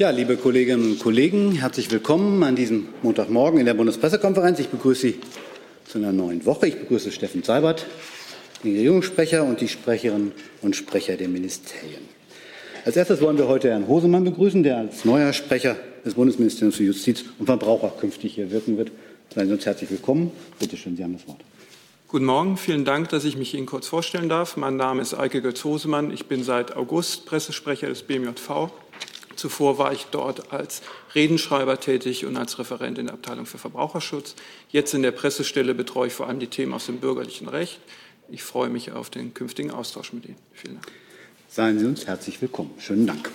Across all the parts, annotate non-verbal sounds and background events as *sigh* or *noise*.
Ja, liebe Kolleginnen und Kollegen, herzlich willkommen an diesem Montagmorgen in der Bundespressekonferenz. Ich begrüße Sie zu einer neuen Woche. Ich begrüße Steffen Seibert, den Regierungssprecher und die Sprecherinnen und Sprecher der Ministerien. Als erstes wollen wir heute Herrn Hosemann begrüßen, der als neuer Sprecher des Bundesministeriums für Justiz und Verbraucher künftig hier wirken wird. Seien Sie uns herzlich willkommen. Bitte schön, Sie haben das Wort. Guten Morgen, vielen Dank, dass ich mich Ihnen kurz vorstellen darf. Mein Name ist Eike Götz-Hosemann. Ich bin seit August Pressesprecher des BMJV Zuvor war ich dort als Redenschreiber tätig und als Referent in der Abteilung für Verbraucherschutz. Jetzt in der Pressestelle betreue ich vor allem die Themen aus dem bürgerlichen Recht. Ich freue mich auf den künftigen Austausch mit Ihnen. Vielen Dank. Seien Sie uns herzlich willkommen. Schönen Dank.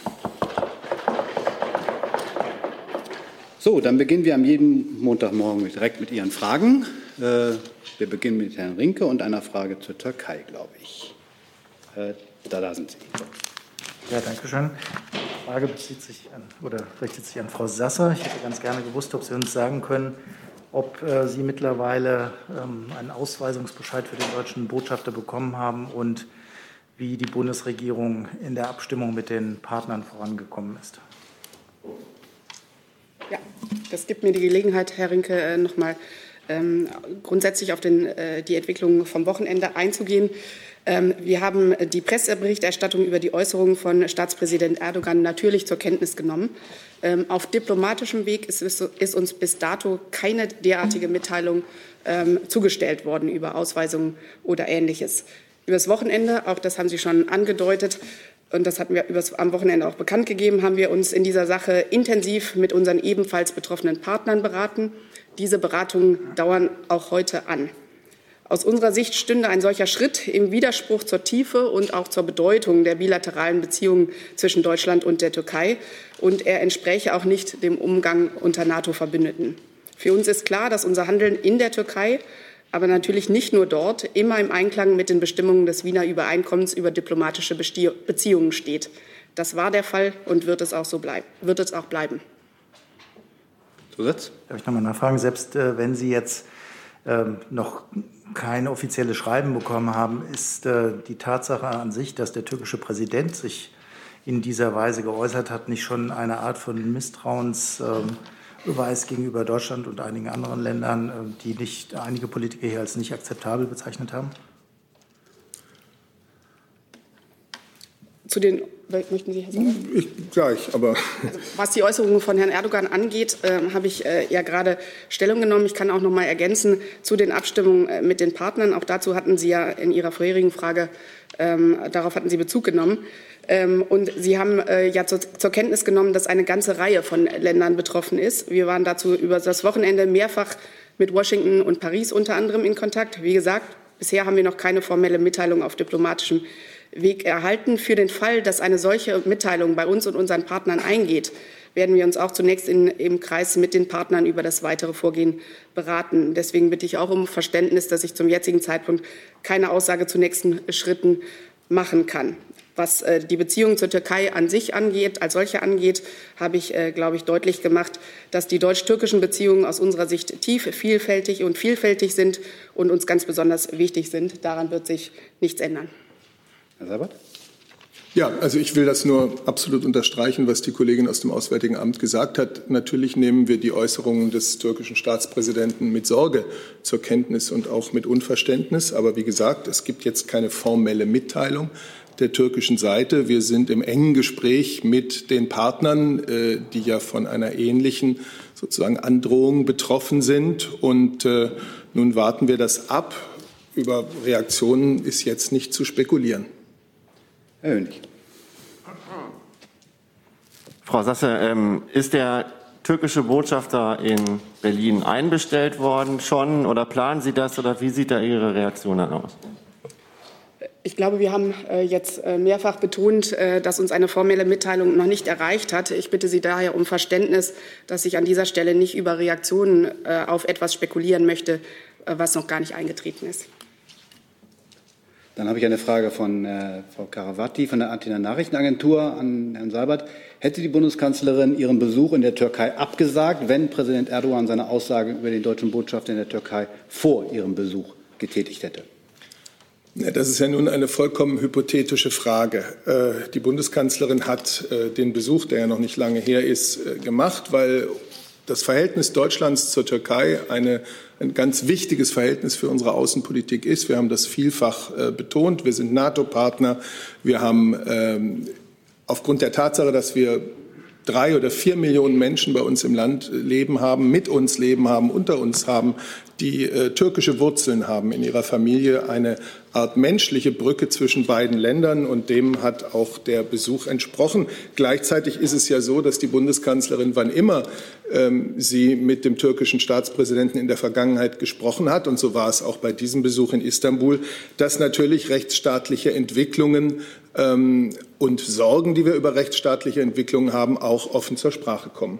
So, dann beginnen wir am jeden Montagmorgen direkt mit Ihren Fragen. Äh, wir beginnen mit Herrn Rinke und einer Frage zur Türkei, glaube ich. Äh, da, da sind Sie. Ja, danke schön. Die Frage bezieht sich an, oder richtet sich an Frau Sasser. Ich hätte ganz gerne gewusst, ob Sie uns sagen können, ob äh, Sie mittlerweile ähm, einen Ausweisungsbescheid für den deutschen Botschafter bekommen haben und wie die Bundesregierung in der Abstimmung mit den Partnern vorangekommen ist. Ja, das gibt mir die Gelegenheit, Herr Rinke, äh, noch mal ähm, grundsätzlich auf den, äh, die Entwicklung vom Wochenende einzugehen. Ähm, wir haben die Presseberichterstattung über die Äußerungen von Staatspräsident Erdogan natürlich zur Kenntnis genommen. Ähm, auf diplomatischem Weg ist, uns bis dato keine derartige Mitteilung ähm, zugestellt worden über Ausweisungen oder Ähnliches. Übers Wochenende, auch das haben Sie schon angedeutet, und das hatten wir übers, am Wochenende auch bekannt gegeben, haben wir uns in dieser Sache intensiv mit unseren ebenfalls betroffenen Partnern beraten. Diese Beratungen dauern auch heute an. Aus unserer Sicht stünde ein solcher Schritt im Widerspruch zur Tiefe und auch zur Bedeutung der bilateralen Beziehungen zwischen Deutschland und der Türkei. Und er entspräche auch nicht dem Umgang unter NATO-Verbündeten. Für uns ist klar, dass unser Handeln in der Türkei, aber natürlich nicht nur dort, immer im Einklang mit den Bestimmungen des Wiener Übereinkommens über diplomatische Beziehungen steht. Das war der Fall und wird es auch so bleiben. Wird es auch bleiben. Zusatz? Darf ich noch mal nachfragen? Selbst äh, wenn Sie jetzt ähm, noch kein offizielles Schreiben bekommen haben, ist äh, die Tatsache an sich, dass der türkische Präsident sich in dieser Weise geäußert hat, nicht schon eine Art von Misstrauensbeweis gegenüber Deutschland und einigen anderen Ländern, äh, die nicht einige Politiker hier als nicht akzeptabel bezeichnet haben? Zu den Möchten Sie, Herr Sauer? Ich gleich, aber. Also, was die Äußerungen von Herrn Erdogan angeht, äh, habe ich äh, ja gerade Stellung genommen. Ich kann auch noch mal ergänzen zu den Abstimmungen äh, mit den Partnern. Auch dazu hatten Sie ja in Ihrer vorherigen Frage, ähm, darauf hatten Sie Bezug genommen. Ähm, und Sie haben äh, ja zur, zur, Kenntnis genommen, dass eine ganze Reihe von Ländern betroffen ist. Wir waren dazu über das Wochenende mehrfach mit Washington und Paris unter anderem in Kontakt. Wie gesagt, bisher haben wir noch keine formelle Mitteilung auf diplomatischem Weg erhalten. Für den Fall, dass eine solche Mitteilung bei uns und unseren Partnern eingeht, werden wir uns auch zunächst in, im Kreis mit den Partnern über das weitere Vorgehen beraten. Deswegen bitte ich auch um Verständnis, dass ich zum jetzigen Zeitpunkt keine Aussage zu nächsten Schritten machen kann. Was äh, die Beziehung zur Türkei an sich angeht, als solche angeht, habe ich, äh, glaube ich, deutlich gemacht, dass die deutsch-türkischen Beziehungen aus unserer Sicht tief, vielfältig und vielfältig sind und uns ganz besonders wichtig sind. Daran wird sich nichts ändern. Herr Sabat? Ja, also ich will das nur absolut unterstreichen, was die Kollegin aus dem Auswärtigen Amt gesagt hat. Natürlich nehmen wir die Äußerungen des türkischen Staatspräsidenten mit Sorge zur Kenntnis und auch mit Unverständnis. Aber wie gesagt, es gibt jetzt keine formelle Mitteilung der türkischen Seite. Wir sind im engen Gespräch mit den Partnern, äh, die ja von einer ähnlichen sozusagen Androhung betroffen sind. Und äh, nun warten wir das ab. Über Reaktionen ist jetzt nicht zu spekulieren. Herr Hönig. Frau Sasse, ähm, ist der türkische Botschafter in Berlin einbestellt worden schon oder planen Sie das oder wie sieht da Ihre Reaktion dann aus? Ich glaube, wir haben äh, jetzt äh, mehrfach betont, äh, dass uns eine formelle Mitteilung noch nicht erreicht hat. Ich bitte Sie daher um Verständnis, dass ich an dieser Stelle nicht über Reaktionen auf etwas spekulieren möchte, was noch gar nicht eingetreten ist. Dann habe ich eine Frage von äh, Frau Karawati von der Antina Nachrichtenagentur an Herrn Seibert. Hätte die Bundeskanzlerin ihren Besuch in der Türkei abgesagt, wenn Präsident Erdogan seine Aussage über den deutschen Botschafter in der Türkei vor ihrem Besuch getätigt hätte? Das ist ja nun eine vollkommen hypothetische Frage. Äh, die Bundeskanzlerin hat äh, den Besuch, der ja noch nicht lange her ist, äh, gemacht, weil das Verhältnis Deutschlands zur Türkei eine, ein ganz wichtiges Verhältnis für unsere Außenpolitik ist. Wir haben das vielfach betont. Wir sind NATO-Partner. Wir haben ähm, aufgrund der Tatsache, dass wir drei oder vier Millionen Menschen bei uns im Land leben haben, mit uns leben haben, unter uns haben, die äh, türkische Wurzeln haben in ihrer Familie, eine Art menschliche Brücke zwischen beiden Ländern und dem hat auch der Besuch entsprochen. Gleichzeitig ist es ja so, dass die Bundeskanzlerin, wann immer ähm, sie mit dem türkischen Staatspräsidenten in der Vergangenheit gesprochen hat, und so war es auch bei diesem Besuch in Istanbul, dass natürlich rechtsstaatliche Entwicklungen ähm, und Sorgen, die wir über rechtsstaatliche Entwicklungen haben, auch offen zur Sprache kommen.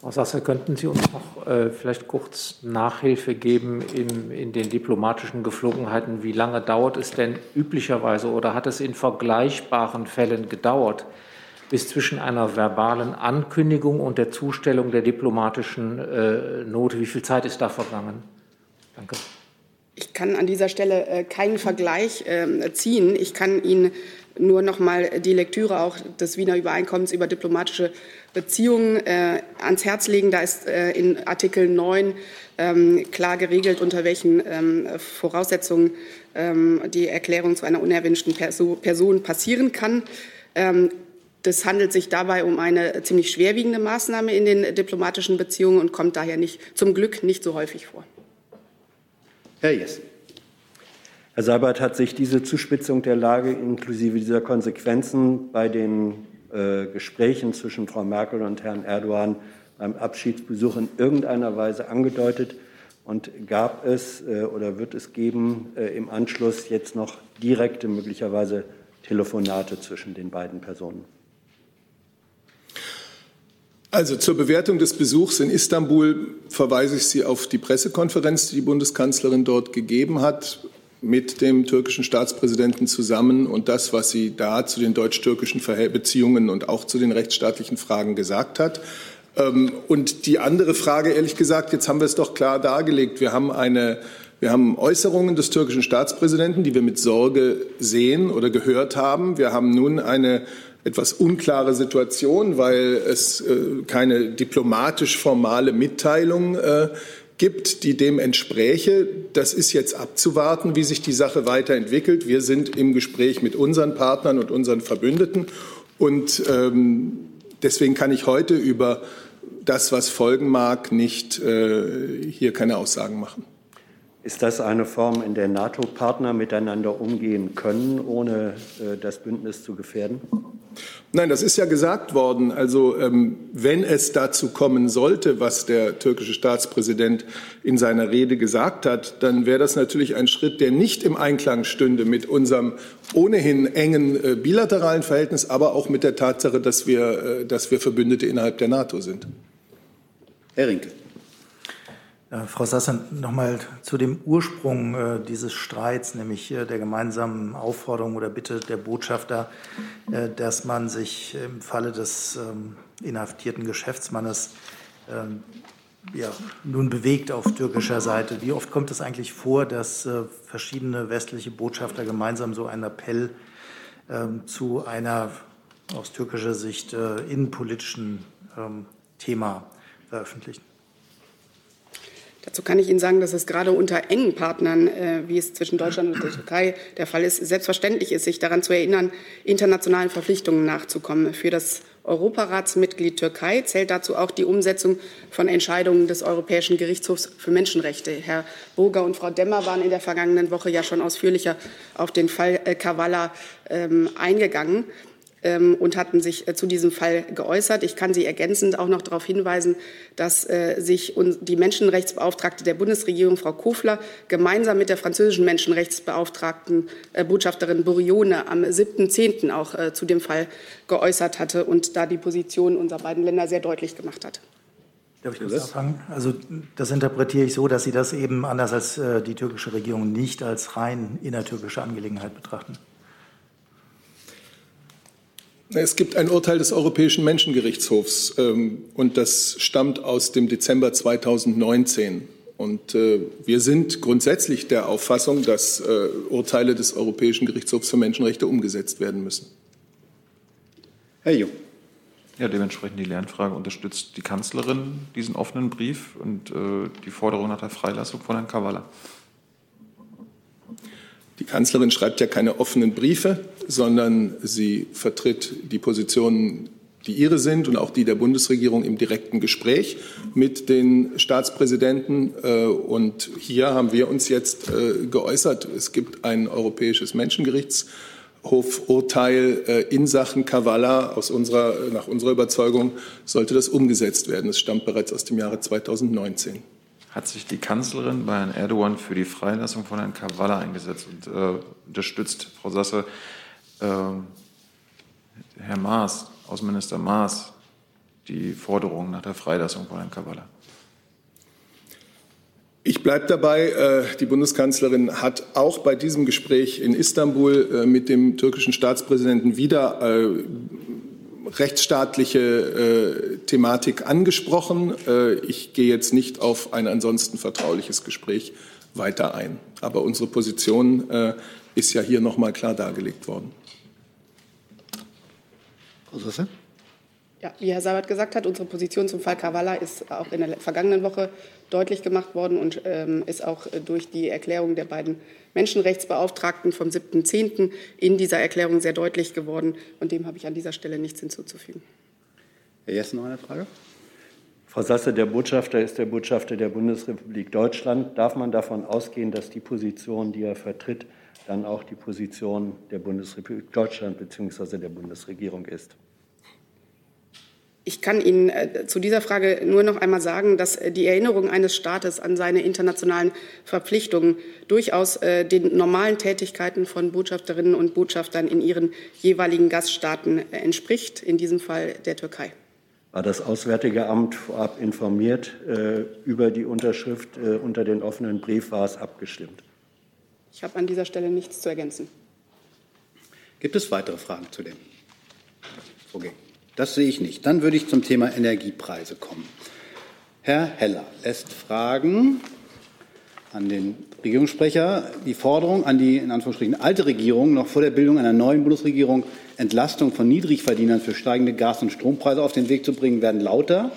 Frau Sasser, könnten Sie uns noch äh, vielleicht kurz Nachhilfe geben in, in den diplomatischen Geflogenheiten? Wie lange dauert es denn üblicherweise oder hat es in vergleichbaren Fällen gedauert, bis zwischen einer verbalen Ankündigung und der Zustellung der diplomatischen äh, Note? Wie viel Zeit ist da vergangen? Danke. Ich kann an dieser Stelle äh, keinen Vergleich äh, ziehen. Ich kann Ihnen nur noch mal die Lektüre auch des Wiener Übereinkommens über diplomatische Beziehungen äh, ans Herz legen. Da ist äh, in Artikel 9 ähm, klar geregelt, unter welchen ähm, Voraussetzungen ähm, die Erklärung zu einer unerwünschten Perso Person passieren kann. Ähm, das handelt sich dabei um eine ziemlich schwerwiegende Maßnahme in den diplomatischen Beziehungen und kommt daher nicht, zum Glück nicht so häufig vor. Herr Jessen. Herr Seibert hat sich diese Zuspitzung der Lage inklusive dieser Konsequenzen bei den äh, Gesprächen zwischen Frau Merkel und Herrn Erdogan beim Abschiedsbesuch in irgendeiner Weise angedeutet? Und gab es äh, oder wird es geben äh, im Anschluss jetzt noch direkte, möglicherweise Telefonate zwischen den beiden Personen? Also zur Bewertung des Besuchs in Istanbul verweise ich Sie auf die Pressekonferenz, die die Bundeskanzlerin dort gegeben hat mit dem türkischen Staatspräsidenten zusammen und das, was sie da zu den deutsch-türkischen Beziehungen und auch zu den rechtsstaatlichen Fragen gesagt hat. Ähm, und die andere Frage, ehrlich gesagt, jetzt haben wir es doch klar dargelegt. Wir haben eine wir haben Äußerungen des türkischen Staatspräsidenten, die wir mit Sorge sehen oder gehört haben. Wir haben nun eine etwas unklare Situation, weil es äh, keine diplomatisch formale Mitteilung äh, gibt, die dem entspräche. Das ist jetzt abzuwarten, wie sich die Sache weiterentwickelt. Wir sind im Gespräch mit unseren Partnern und unseren Verbündeten. Und ähm, deswegen kann ich heute über das, was folgen mag, nicht äh, hier keine Aussagen machen. Ist das eine Form, in der NATO-Partner miteinander umgehen können, ohne äh, das Bündnis zu gefährden? Nein, das ist ja gesagt worden. Also ähm, wenn es dazu kommen sollte, was der türkische Staatspräsident in seiner Rede gesagt hat, dann wäre das natürlich ein Schritt, der nicht im Einklang stünde mit unserem ohnehin engen äh, bilateralen Verhältnis, aber auch mit der Tatsache, dass wir, äh, dass wir Verbündete innerhalb der NATO sind. Herr Rinke. Äh, Frau Sasser, noch mal zu dem Ursprung äh, dieses Streits, nämlich äh, der gemeinsamen Aufforderung oder Bitte der Botschafter, äh, dass man sich im Falle des ähm, inhaftierten Geschäftsmannes ähm, ja, nun bewegt auf türkischer Seite. Wie oft kommt es eigentlich vor, dass äh, verschiedene westliche Botschafter gemeinsam so einen Appell ähm, zu einer aus türkischer Sicht innenpolitischen Thema veröffentlichen? Dazu kann ich Ihnen sagen, dass es gerade unter engen Partnern, äh, wie es zwischen Deutschland und der Türkei der Fall ist, selbstverständlich ist, sich daran zu erinnern, internationalen Verpflichtungen nachzukommen. Für das Europaratsmitglied Türkei zählt dazu auch die Umsetzung von Entscheidungen des Europäischen Gerichtshofs für Menschenrechte. Herr Burger und Frau Demmer waren in der vergangenen Woche ja schon ausführlicher auf den Fall äh, Kavala ähm, eingegangen. Ähm, und hatten sich äh, zu diesem Fall geäußert. Ich kann Sie ergänzend auch noch darauf hinweisen, dass äh, sich die Menschenrechtsbeauftragte der Bundesregierung, Frau Kofler, gemeinsam mit der französischen Menschenrechtsbeauftragten äh, Botschafterin Borione am 7.10. auch zu dem Fall geäußert hatte und da die Position unserer beiden Länder sehr deutlich gemacht hat. Darf ich das anfangen? Also das interpretiere ich so, dass Sie das eben anders als die türkische Regierung nicht als rein innertürkische Angelegenheit betrachten. Es gibt ein Urteil des Europäischen Menschengerichtshofs ähm, und das stammt aus dem Dezember 2019. Und äh, wir sind grundsätzlich der Auffassung, dass äh, Urteile des Europäischen Gerichtshofs für Menschenrechte umgesetzt werden müssen. Herr Jung. Ja, dementsprechend die Lernfrage. Unterstützt die Kanzlerin diesen offenen Brief und äh, die Forderung nach der Freilassung von Herrn Kavala? Die Kanzlerin schreibt ja keine offenen Briefe, sondern sie vertritt die Positionen, die ihre sind und auch die der Bundesregierung im direkten Gespräch mit den Staatspräsidenten. Äh, und hier haben wir uns jetzt äh, geäußert. Es gibt ein europäisches Menschengerichtshof-Urteil äh, in Sachen Kavala. Aus unserer, nach unserer Überzeugung sollte das umgesetzt werden. Es stammt bereits aus dem Jahre 2019 hat sich die Kanzlerin bei Herrn Erdogan für die Freilassung von Herrn Kavala eingesetzt und äh, unterstützt, Frau Sasse, äh, Herr Maas, Außenminister Maas, die Forderung nach der Freilassung von Herrn Kavala. Ich bleibe dabei, äh, die Bundeskanzlerin hat auch bei diesem Gespräch in Istanbul äh, mit dem türkischen Staatspräsidenten wieder äh, rechtsstaatliche äh, Thematik angesprochen. Äh, ich gehe jetzt nicht auf ein ansonsten vertrauliches Gespräch weiter ein. Aber unsere Position äh, ist ja hier noch mal klar dargelegt worden. Frau Sasse? Ja, wie Herr Sabat gesagt hat, unsere Position zum Fall Kavala ist auch in der vergangenen Woche deutlich gemacht worden und ähm, ist auch äh, durch die Erklärung der beiden Menschenrechtsbeauftragten vom 7.10. in dieser Erklärung sehr deutlich geworden. Und dem habe ich an dieser Stelle nichts hinzuzufügen. Herr Jessen, noch eine Frage? Frau Sasse, der Botschafter ist der Botschafter der Bundesrepublik Deutschland. Darf man davon ausgehen, dass die Position, die er vertritt, dann auch die Position der Bundesrepublik Deutschland bzw. der Bundesregierung ist? Ich kann Ihnen äh, zu dieser Frage nur noch einmal sagen, dass äh, die Erinnerung eines Staates an seine internationalen Verpflichtungen durchaus äh, den normalen Tätigkeiten von Botschafterinnen und Botschaftern in ihren jeweiligen Gaststaaten entspricht, in diesem Fall der Türkei. War das Auswärtige Amt vorab informiert äh, über die Unterschrift äh, unter den offenen Brief? War es abgestimmt? Ich habe an dieser Stelle nichts zu ergänzen. Gibt es weitere Fragen zu dem Vorgehen? Das sehe ich nicht. Dann würde ich zum Thema Energiepreise kommen. Herr Heller lässt Fragen an den Regierungssprecher die Forderung an die in Anführungsstrichen alte Regierung noch vor der Bildung einer neuen Bundesregierung Entlastung von Niedrigverdienern für steigende Gas- und Strompreise auf den Weg zu bringen, werden lauter.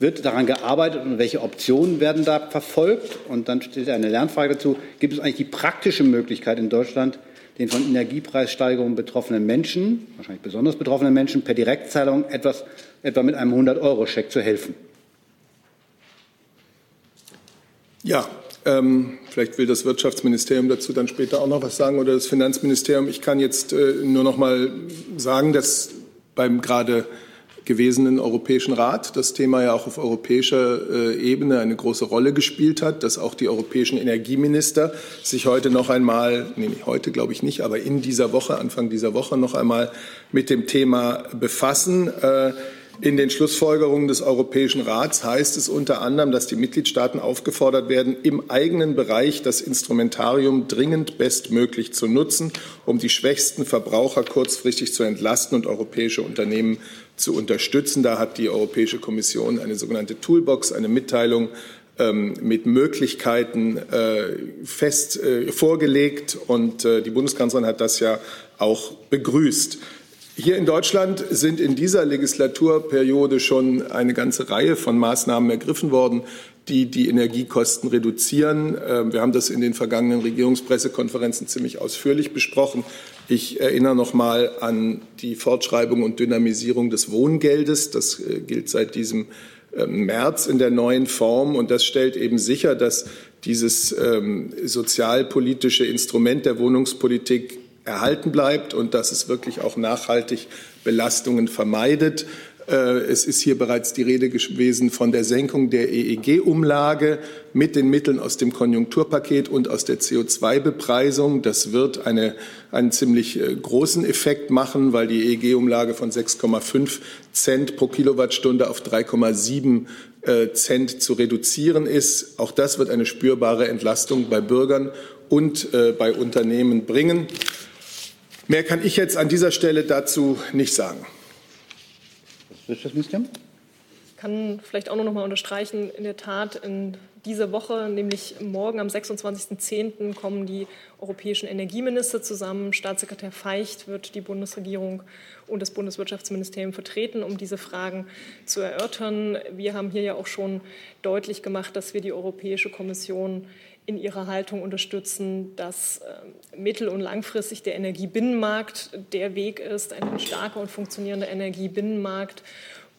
Wird daran gearbeitet und welche Optionen werden da verfolgt? Und dann steht eine Lernfrage dazu. Gibt es eigentlich die praktische Möglichkeit in Deutschland, den von Energiepreissteigerungen betroffenen Menschen, wahrscheinlich besonders betroffenen Menschen, per Direktzahlung etwas, etwa mit einem 100-Euro-Scheck zu helfen? Ja, ähm, vielleicht will das Wirtschaftsministerium dazu dann später auch noch was sagen oder das Finanzministerium. Ich kann jetzt äh, nur noch mal sagen, dass beim gerade gewesenen Europäischen Rat das Thema ja auch auf europäischer äh, Ebene eine große Rolle gespielt hat, dass auch die europäischen Energieminister sich heute noch einmal, nee, heute glaube ich nicht, aber in dieser Woche, Anfang dieser Woche noch einmal mit dem Thema befassen. Äh, in den Schlussfolgerungen des Europäischen Rats heißt es unter anderem, dass die Mitgliedstaaten aufgefordert werden, im eigenen Bereich das Instrumentarium dringend bestmöglich zu nutzen, um die schwächsten Verbraucher kurzfristig zu entlasten und europäische Unternehmen zu unterstützen. Da hat die Europäische Kommission eine sogenannte Toolbox, eine Mitteilung ähm, mit Möglichkeiten äh, fest äh, vorgelegt. Und äh, die Bundeskanzlerin hat das ja auch begrüßt. Hier in Deutschland sind in dieser Legislaturperiode schon eine ganze Reihe von Maßnahmen ergriffen worden, die die Energiekosten reduzieren. Ähm, wir haben das in den vergangenen Regierungspressekonferenzen ziemlich ausführlich besprochen. Ich erinnere noch mal an die Fortschreibung und Dynamisierung des Wohngeldes. Das äh, gilt seit diesem ähm, März in der neuen Form. Und das stellt eben sicher, dass dieses ähm, sozialpolitische Instrument der Wohnungspolitik erhalten bleibt und dass es wirklich auch nachhaltig Belastungen vermeidet. Äh, es ist hier bereits die Rede gewesen von der Senkung der EEG-Umlage mit den Mitteln aus dem Konjunkturpaket und aus der CO2-Bepreisung. Das wird eine, einen ziemlich äh, großen Effekt machen, weil die EEG-Umlage von 6,5 Cent pro Kilowattstunde auf 3,7 äh, Cent zu reduzieren ist. Auch das wird eine spürbare Entlastung bei Bürgern und bei Unternehmen bringen. Mehr kann ich jetzt an dieser Stelle dazu nicht sagen. Wirtschaftsministerium? Ich kann vielleicht auch noch mal unterstreichen, in der Tat in dieser Woche, nämlich morgen am 26.10. kommen die europäischen Energieminister zusammen. Staatssekretär Feicht wird die Bundesregierung und das Bundeswirtschaftsministerium vertreten, um diese Fragen zu erörtern. Wir haben hier ja auch schon deutlich gemacht, dass wir die Europäische Kommission in ihrer Haltung unterstützen, dass äh, mittel- und langfristig der Energiebinnenmarkt der Weg ist, ein starker und funktionierender Energiebinnenmarkt,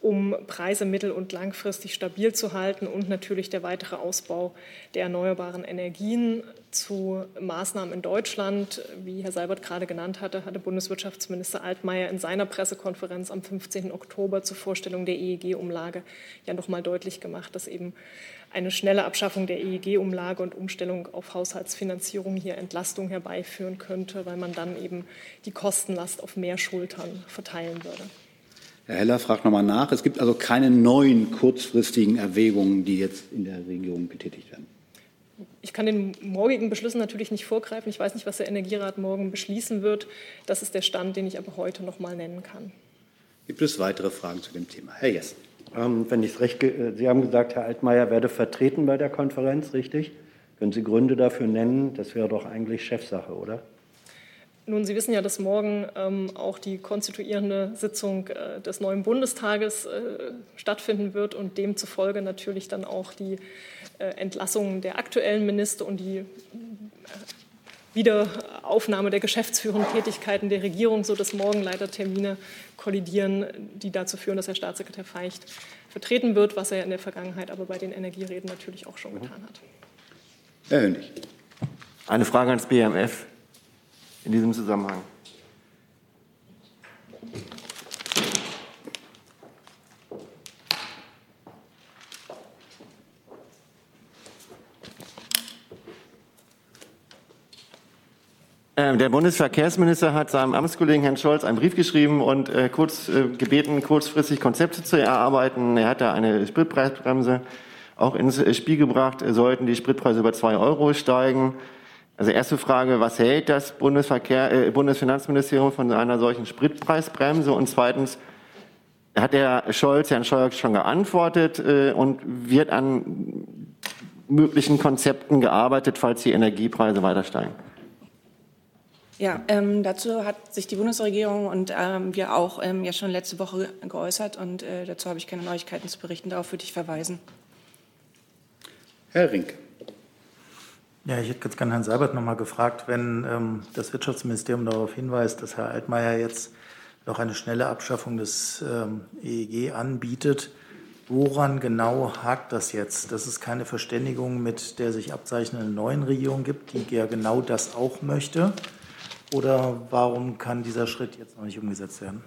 um Preise mittel- und langfristig stabil zu halten und natürlich der weitere Ausbau der erneuerbaren Energien zu Maßnahmen in Deutschland. Wie Herr Seibert gerade genannt hatte, hatte Bundeswirtschaftsminister Altmaier in seiner Pressekonferenz am 15. Oktober zur Vorstellung der EEG-Umlage ja noch mal deutlich gemacht, dass eben eine schnelle Abschaffung der EEG-Umlage und Umstellung auf Haushaltsfinanzierung hier Entlastung herbeiführen könnte, weil man dann eben die Kostenlast auf mehr Schultern verteilen würde. Herr Heller fragt nochmal nach. Es gibt also keine neuen kurzfristigen Erwägungen, die jetzt in der Regierung getätigt werden. Ich kann den morgigen Beschlüssen natürlich nicht vorgreifen. Ich weiß nicht, was der Energierat morgen beschließen wird. Das ist der Stand, den ich aber heute noch mal nennen kann. Gibt es weitere Fragen zu dem Thema? Herr Jessen. Ähm, wenn ich es recht, Sie haben gesagt, Herr Altmaier werde vertreten bei der Konferenz, richtig? Können Sie Gründe dafür nennen? Das wäre doch eigentlich Chefsache, oder? Nun, Sie wissen ja, dass morgen ähm, auch die konstituierende Sitzung äh, des neuen Bundestages äh, stattfinden wird und demzufolge natürlich dann auch die äh, Entlassung der aktuellen Minister und die äh, Wiederaufnahme der geschäftsführenden Tätigkeiten der Regierung, sodass morgen leider Termine kollidieren, die dazu führen, dass Herr Staatssekretär Feicht vertreten wird, was er in der Vergangenheit aber bei den Energiereden natürlich auch schon getan hat. Herr Hönig. Eine Frage ans BMF in diesem Zusammenhang. Der Bundesverkehrsminister hat seinem Amtskollegen Herrn Scholz einen Brief geschrieben und äh, kurz äh, gebeten, kurzfristig Konzepte zu erarbeiten. Er hat da eine Spritpreisbremse auch ins Spiel gebracht. Sollten die Spritpreise über zwei Euro steigen? Also erste Frage, was hält das Bundesverkehr, äh, Bundesfinanzministerium von einer solchen Spritpreisbremse? Und zweitens, hat der Scholz Herrn Scholz schon geantwortet äh, und wird an möglichen Konzepten gearbeitet, falls die Energiepreise weiter steigen? Ja, ähm, dazu hat sich die Bundesregierung und ähm, wir auch ähm, ja schon letzte Woche geäußert und äh, dazu habe ich keine Neuigkeiten zu berichten. Darauf würde ich verweisen. Herr Rink. Ja, ich hätte ganz gerne Herrn Seibert noch mal gefragt, wenn ähm, das Wirtschaftsministerium darauf hinweist, dass Herr Altmaier jetzt noch eine schnelle Abschaffung des ähm, EEG anbietet. Woran genau hakt das jetzt? Dass es keine Verständigung mit der sich abzeichnenden neuen Regierung gibt, die ja genau das auch möchte? Oder warum kann dieser Schritt jetzt noch nicht umgesetzt werden?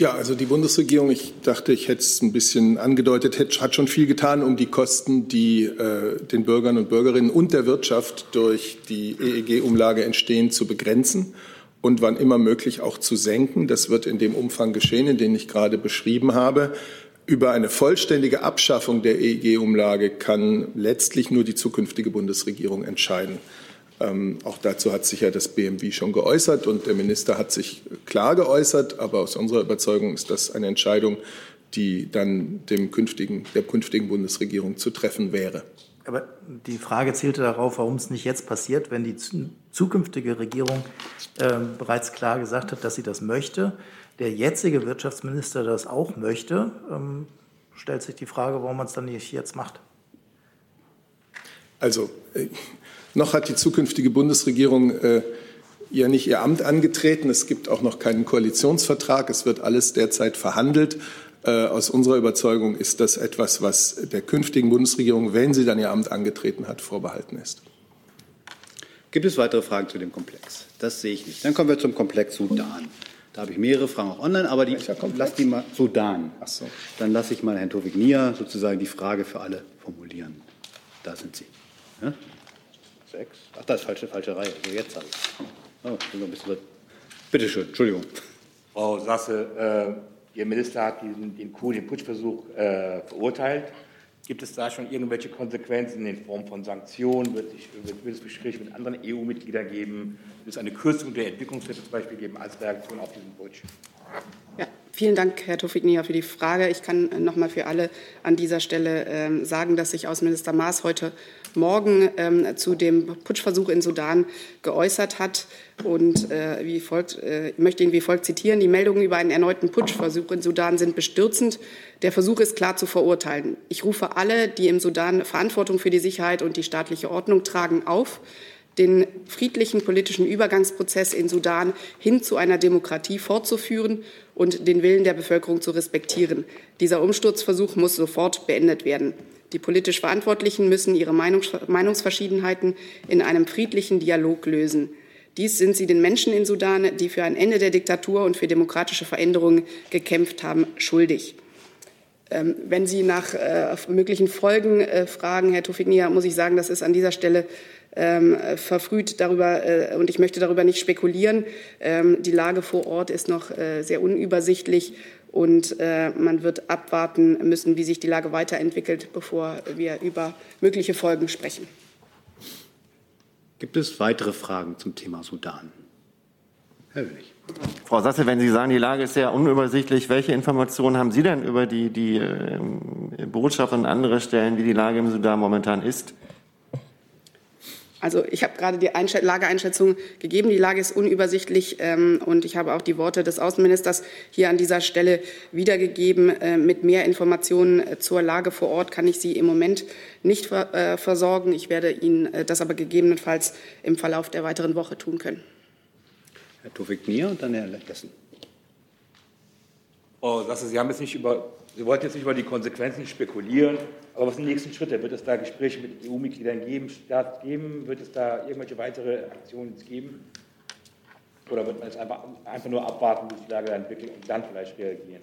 Ja, also die Bundesregierung, ich dachte, ich hätte es ein bisschen angedeutet, hat schon viel getan, um die Kosten, die äh, den Bürgern und Bürgerinnen und der Wirtschaft durch die EEG-Umlage entstehen, zu begrenzen und wann immer möglich auch zu senken. Das wird in dem Umfang geschehen, in den ich gerade beschrieben habe. Über eine vollständige Abschaffung der EEG-Umlage kann letztlich nur die zukünftige Bundesregierung entscheiden. Ähm, auch dazu hat sich ja das BMW schon geäußert und der Minister hat sich klar geäußert. Aber aus unserer Überzeugung ist das eine Entscheidung, die dann dem künftigen, der künftigen Bundesregierung zu treffen wäre. Aber die Frage zielte darauf, warum es nicht jetzt passiert, wenn die zukünftige Regierung äh, bereits klar gesagt hat, dass sie das möchte. Der jetzige Wirtschaftsminister das auch möchte. Ähm, stellt sich die Frage, warum man es dann nicht jetzt macht. Also äh, noch hat die zukünftige Bundesregierung äh, ja nicht ihr Amt angetreten. Es gibt auch noch keinen Koalitionsvertrag. Es wird alles derzeit verhandelt. Äh, aus unserer Überzeugung ist das etwas, was der künftigen Bundesregierung, wenn sie dann ihr Amt angetreten hat, vorbehalten ist. Gibt es weitere Fragen zu dem Komplex? Das sehe ich nicht. Dann kommen wir zum Komplex Sudan. Da habe ich mehrere Fragen auch online, aber die, lass die mal Sudan. Ach so. Dann lasse ich mal Herrn Tovignia sozusagen die Frage für alle formulieren. Da sind Sie. Ja? Sechs. Ach, das ist falsche, falsche Reihe. Also jetzt habe ich. Oh, ich bin noch ein bisschen. Bitte schön, Entschuldigung. Frau Sasse, äh, Ihr Minister hat diesen, den Coup, den Putschversuch äh, verurteilt. Gibt es da schon irgendwelche Konsequenzen in Form von Sanktionen? Wird, sich, wird es Gespräche mit anderen EU-Mitgliedern geben? Wird es eine Kürzung der Entwicklungshilfe zum Beispiel geben als Reaktion auf diesen Putsch? Ja, vielen Dank, Herr Tofiknia, für die Frage. Ich kann noch mal für alle an dieser Stelle äh, sagen, dass sich Außenminister Maas heute Morgen ähm, zu dem Putschversuch in Sudan geäußert hat. Und äh, wie folgt, äh, möchte ihn wie folgt zitieren. Die Meldungen über einen erneuten Putschversuch in Sudan sind bestürzend. Der Versuch ist klar zu verurteilen. Ich rufe alle, die im Sudan Verantwortung für die Sicherheit und die staatliche Ordnung tragen, auf, den friedlichen politischen Übergangsprozess in Sudan hin zu einer Demokratie fortzuführen und den Willen der Bevölkerung zu respektieren. Dieser Umsturzversuch muss sofort beendet werden. Die politisch Verantwortlichen müssen ihre Meinungsverschiedenheiten in einem friedlichen Dialog lösen. Dies sind sie den Menschen in Sudan, die für ein Ende der Diktatur und für demokratische Veränderungen gekämpft haben, schuldig. Ähm, wenn Sie nach äh, möglichen Folgen äh, fragen, Herr Tofignia, muss ich sagen, das ist an dieser Stelle ähm, verfrüht darüber äh, und ich möchte darüber nicht spekulieren. Ähm, die Lage vor Ort ist noch äh, sehr unübersichtlich und äh, man wird abwarten müssen, wie sich die Lage weiterentwickelt, bevor wir über mögliche Folgen sprechen. Gibt es weitere Fragen zum Thema Sudan? Herr Hönig. Frau Sasse, wenn Sie sagen, die Lage ist sehr unübersichtlich, welche Informationen haben Sie denn über die, die äh, Botschaft und andere Stellen, wie die Lage im Sudan momentan ist? Also ich habe gerade die Einschätzung, Lageeinschätzung gegeben. Die Lage ist unübersichtlich ähm, und ich habe auch die Worte des Außenministers hier an dieser Stelle wiedergegeben. Äh, mit mehr Informationen äh, zur Lage vor Ort kann ich Sie im Moment nicht ver äh, versorgen. Ich werde Ihnen äh, das aber gegebenenfalls im Verlauf der weiteren Woche tun können. Herr Tufik Nier und dann Herr Lessen. Frau Sasse, Sie haben jetzt nicht über Sie wollten jetzt nicht über die Konsequenzen spekulieren, aber was sind die nächsten Schritte? Wird es da Gespräche mit EU-Mitgliedern geben, geben? Wird es da irgendwelche weitere Aktionen geben? Oder wird man jetzt einfach, einfach nur abwarten, sich die Lage entwickelt und dann vielleicht reagieren?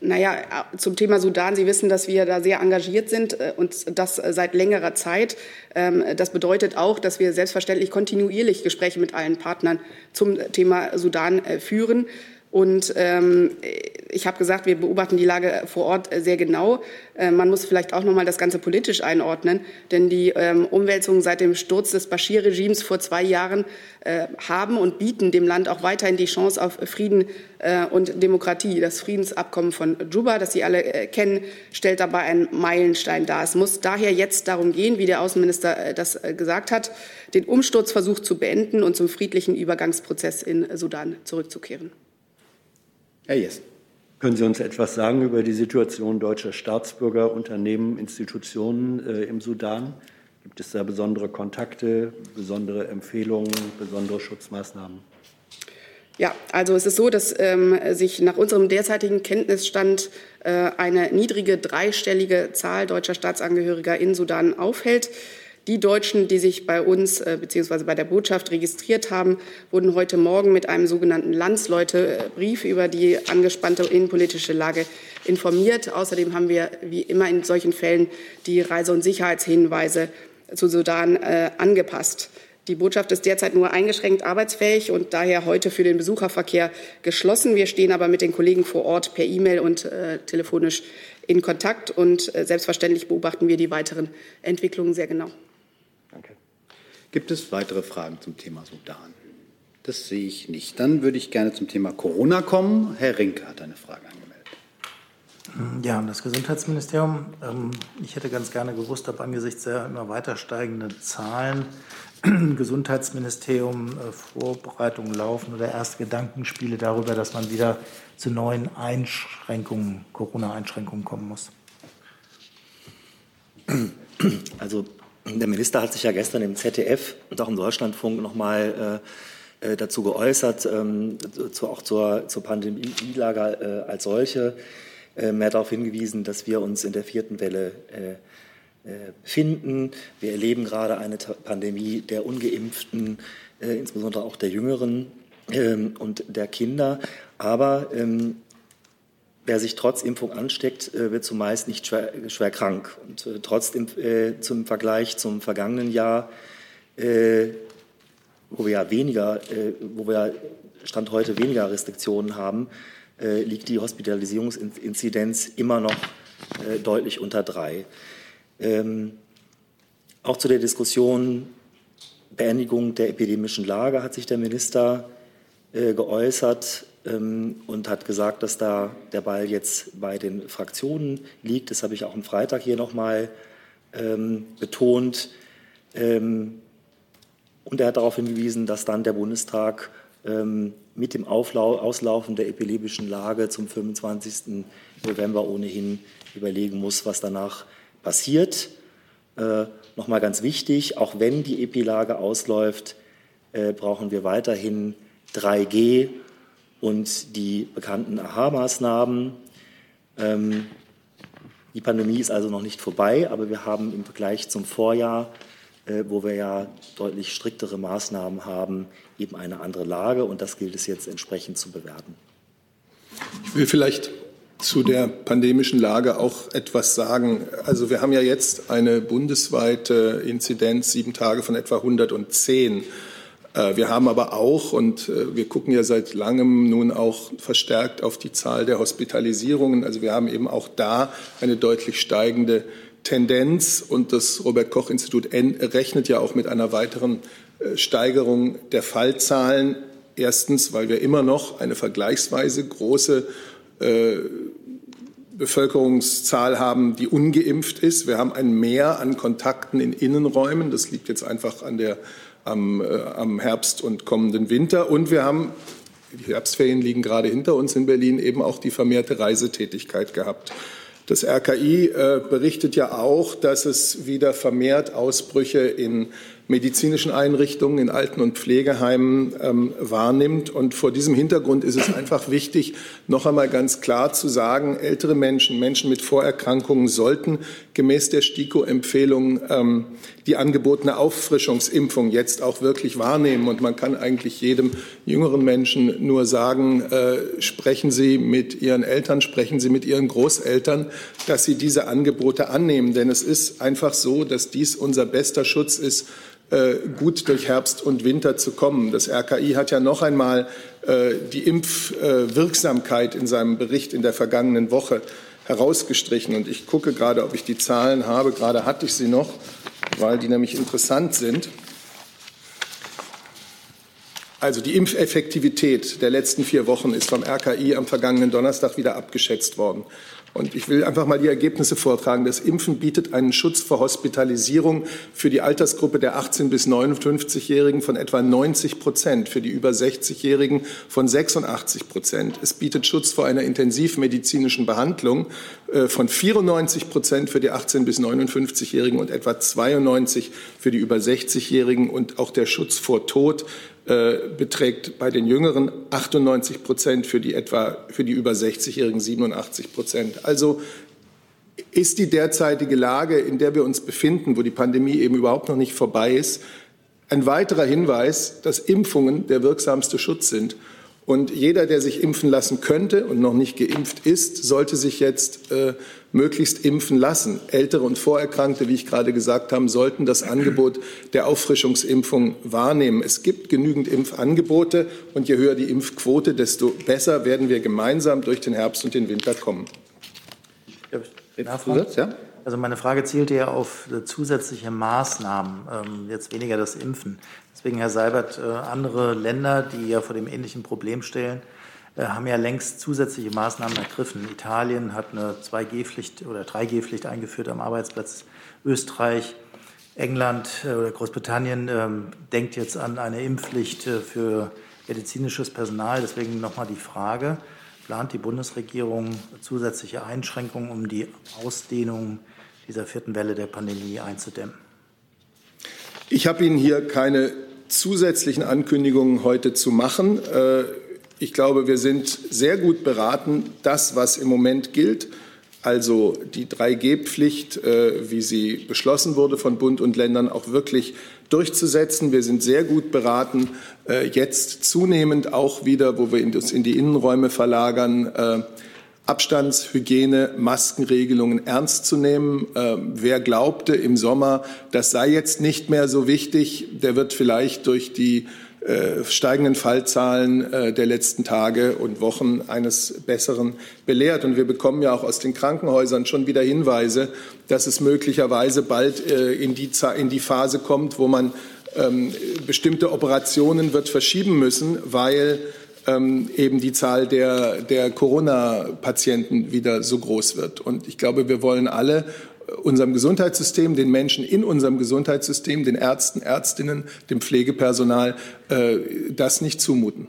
Naja, zum Thema Sudan. Sie wissen, dass wir da sehr engagiert sind äh, und das seit längerer Zeit. Ähm, das bedeutet auch, dass wir selbstverständlich kontinuierlich Gespräche mit allen Partnern zum Thema Sudan äh, führen. Und ähm, ich habe gesagt, wir beobachten die Lage vor Ort sehr genau. Äh, man muss vielleicht auch noch mal das Ganze politisch einordnen, denn die ähm, Umwälzungen seit dem Sturz des Bashir-Regimes vor zwei Jahren äh, haben und bieten dem Land auch weiterhin die Chance auf Frieden äh, und Demokratie. Das Friedensabkommen von Juba, das Sie alle äh, kennen, stellt dabei einen Meilenstein dar. Es muss daher jetzt darum gehen, wie der Außenminister äh, das äh, gesagt hat, den Umsturzversuch zu beenden und zum friedlichen Übergangsprozess in Sudan zurückzukehren. Herr Jessen. Können Sie uns etwas sagen über die Situation deutscher Staatsbürger, Unternehmen, Institutionen äh, im Sudan? Gibt es da besondere Kontakte, besondere Empfehlungen, besondere Schutzmaßnahmen? Ja, also es ist so, dass ähm, sich nach unserem derzeitigen Kenntnisstand äh, eine niedrige dreistellige Zahl deutscher Staatsangehöriger in Sudan aufhält. Die Deutschen, die sich bei uns äh, bzw. bei der Botschaft registriert haben, wurden heute Morgen mit einem sogenannten Landsleutebrief über die angespannte innenpolitische Lage informiert. Außerdem haben wir, wie immer in solchen Fällen, die Reise- und Sicherheitshinweise zu Sudan äh, angepasst. Die Botschaft ist derzeit nur eingeschränkt arbeitsfähig und daher heute für den Besucherverkehr geschlossen. Wir stehen aber mit den Kollegen vor Ort per E-Mail und äh, telefonisch in Kontakt und äh, selbstverständlich beobachten wir die weiteren Entwicklungen sehr genau. Gibt es weitere Fragen zum Thema Sudan? Das sehe ich nicht. Dann würde ich gerne zum Thema Corona kommen. Herr Rinke hat eine Frage angemeldet. Ja, das Gesundheitsministerium. Ähm, ich hätte ganz gerne gewusst, ob angesichts der immer weiter steigenden Zahlen im *clears throat* Gesundheitsministerium äh, Vorbereitungen laufen oder erste Gedankenspiele darüber, dass man wieder zu neuen Einschränkungen, Corona-Einschränkungen kommen muss. Also der Minister hat sich ja gestern im ZDF und auch im Deutschlandfunk nochmal äh, äh, dazu geäußert, ähm, zu, auch zur, zur Pandemielage äh, als solche. Ähm, er hat darauf hingewiesen, dass wir uns in der vierten Welle äh, äh, befinden. Wir erleben gerade eine Pandemie der Ungeimpften, äh, insbesondere auch der Jüngeren ähm, und der Kinder. Aber ähm, wer sich trotz Impfung ansteckt, äh, wird zumeist nicht schwer, schwer krank. Und äh, trotzdem äh, zum Vergleich zum vergangenen Jahr, äh, wo wir ja weniger, äh, wo wir Stand heute weniger Restriktionen haben, liegt die Hospitalisierungsinzidenz immer noch deutlich unter drei. Ähm, auch zu der Diskussion Beendigung der epidemischen Lage hat sich der Minister geäußert und hat gesagt, dass da der Ball jetzt bei den Fraktionen liegt. Das habe ich auch am Freitag hier nochmal ähm, betont. Ähm, und er hat darauf hingewiesen, dass dann der Bundestag ähm, mit dem Auflau Auslaufen der epileptischen Lage zum 25. November ohnehin überlegen muss, was danach passiert. Äh, Nochmal ganz wichtig, auch wenn die Epilage ausläuft, äh, brauchen wir weiterhin 3G und die bekannten AHA-Maßnahmen. Ähm, die Pandemie ist also noch nicht vorbei, aber wir haben im Vergleich zum Vorjahr, äh, wo wir ja deutlich striktere Maßnahmen haben, eben eine andere Lage und das gilt es jetzt entsprechend zu bewerten. Ich will vielleicht zu der pandemischen Lage auch etwas sagen. Also wir haben ja jetzt eine bundesweite Inzidenz sieben Tage von etwa 110. Äh, wir haben aber auch, und äh, wir gucken ja seit langem nun auch verstärkt auf die Zahl der Hospitalisierungen, also wir haben eben auch da eine deutlich steigende Tendenz und das Robert Koch Institut rechnet ja auch mit einer weiteren äh, Steigerung der Fallzahlen. Erstens, weil wir immer noch eine vergleichsweise große Bevölkerungszahl haben, die ungeimpft ist. Wir haben ein Mehr an Kontakten in Innenräumen. Das liegt jetzt einfach an der am, äh, am Herbst und kommenden Winter. Und wir haben, die Herbstferien liegen gerade hinter uns in Berlin, eben auch die vermehrte Reisetätigkeit gehabt. Das RKI äh, berichtet ja auch, dass es wieder vermehrt Ausbrüche in medizinischen Einrichtungen, in Alten- und Pflegeheimen ähm, wahrnimmt. Und vor diesem Hintergrund ist es einfach wichtig, noch einmal ganz klar zu sagen, ältere Menschen, Menschen mit Vorerkrankungen sollten gemäß der STIKO-Empfehlung ähm, die angebotene Auffrischungsimpfung jetzt auch wirklich wahrnehmen. Und man kann eigentlich jedem jüngeren Menschen nur sagen, äh, sprechen Sie mit Ihren Eltern, sprechen Sie mit Ihren Großeltern, dass Sie diese Angebote annehmen. Denn es ist einfach so, dass dies unser bester Schutz ist äh, gut durch Herbst und Winter zu kommen. Das RKI hat ja noch einmal äh, die Impfwirksamkeit in seinem Bericht in der vergangenen Woche herausgestrichen. Und ich gucke gerade, ob ich die Zahlen habe. Gerade hatte ich sie noch, weil die nämlich interessant sind. Also die Impfeffektivität der letzten vier Wochen ist vom RKI am vergangenen Donnerstag wieder abgeschätzt worden. Und ich will einfach mal die Ergebnisse vortragen. Das Impfen bietet einen Schutz vor Hospitalisierung für die Altersgruppe der 18 bis 59-Jährigen von etwa 90 Prozent, für die über 60-Jährigen von 86 Prozent. Es bietet Schutz vor einer intensivmedizinischen Behandlung äh, von 94 Prozent für die 18 bis 59-Jährigen und etwa 92 für die über 60-Jährigen und auch der Schutz vor Tod beträgt bei den Jüngeren 98 Prozent, für die etwa für die über 60-Jährigen 87 Prozent. Also ist die derzeitige Lage, in der wir uns befinden, wo die Pandemie eben überhaupt noch nicht vorbei ist, ein weiterer Hinweis, dass Impfungen der wirksamste Schutz sind. Und jeder, der sich impfen lassen könnte und noch nicht geimpft ist, sollte sich jetzt äh, möglichst impfen lassen. Ältere und Vorerkrankte, wie ich gerade gesagt habe, sollten das Angebot der Auffrischungsimpfung wahrnehmen. Es gibt genügend Impfangebote und je höher die Impfquote, desto besser werden wir gemeinsam durch den Herbst und den Winter kommen. Also meine Frage zielte ja auf zusätzliche Maßnahmen, ähm, jetzt weniger das Impfen. Deswegen, Herr Seibert, äh, andere Länder, die ja vor dem ähnlichen Problem stellen, äh, haben ja längst zusätzliche Maßnahmen ergriffen. Italien hat eine 2G-Pflicht oder 3G-Pflicht eingeführt am Arbeitsplatz. Österreich, England äh, oder Großbritannien ähm, denkt jetzt an eine Impfpflicht für medizinisches Personal. Deswegen nochmal die Frage, plant die Bundesregierung zusätzliche Einschränkungen, um die Ausdehnung dieser vierten Welle der Pandemie einzudämmen? Ich habe Ihnen hier keine zusätzlichen Ankündigungen heute zu machen. Äh, ich glaube, wir sind sehr gut beraten, das, was im Moment gilt, also die 3G-Pflicht, äh, wie sie beschlossen wurde von Bund und Ländern, auch wirklich durchzusetzen. Wir sind sehr gut beraten, äh, jetzt zunehmend auch wieder, wo wir uns in die Innenräume verlagern, äh, Abstands-, Hygiene-, Maskenregelungen ernst zu nehmen. Ähm, wer glaubte im Sommer, das sei jetzt nicht mehr so wichtig, der wird vielleicht durch die äh, steigenden Fallzahlen äh, der letzten Tage und Wochen eines Besseren belehrt. Und wir bekommen ja auch aus den Krankenhäusern schon wieder Hinweise, dass es möglicherweise bald äh, in die, in die Phase kommt, wo man ähm, bestimmte Operationen wird verschieben müssen, weil ähm, eben die Zahl der, der Corona-Patienten wieder so groß wird. Und ich glaube, wir wollen alle unserem Gesundheitssystem, den Menschen in unserem Gesundheitssystem, den Ärzten, Ärztinnen, dem Pflegepersonal, äh, das nicht zumuten.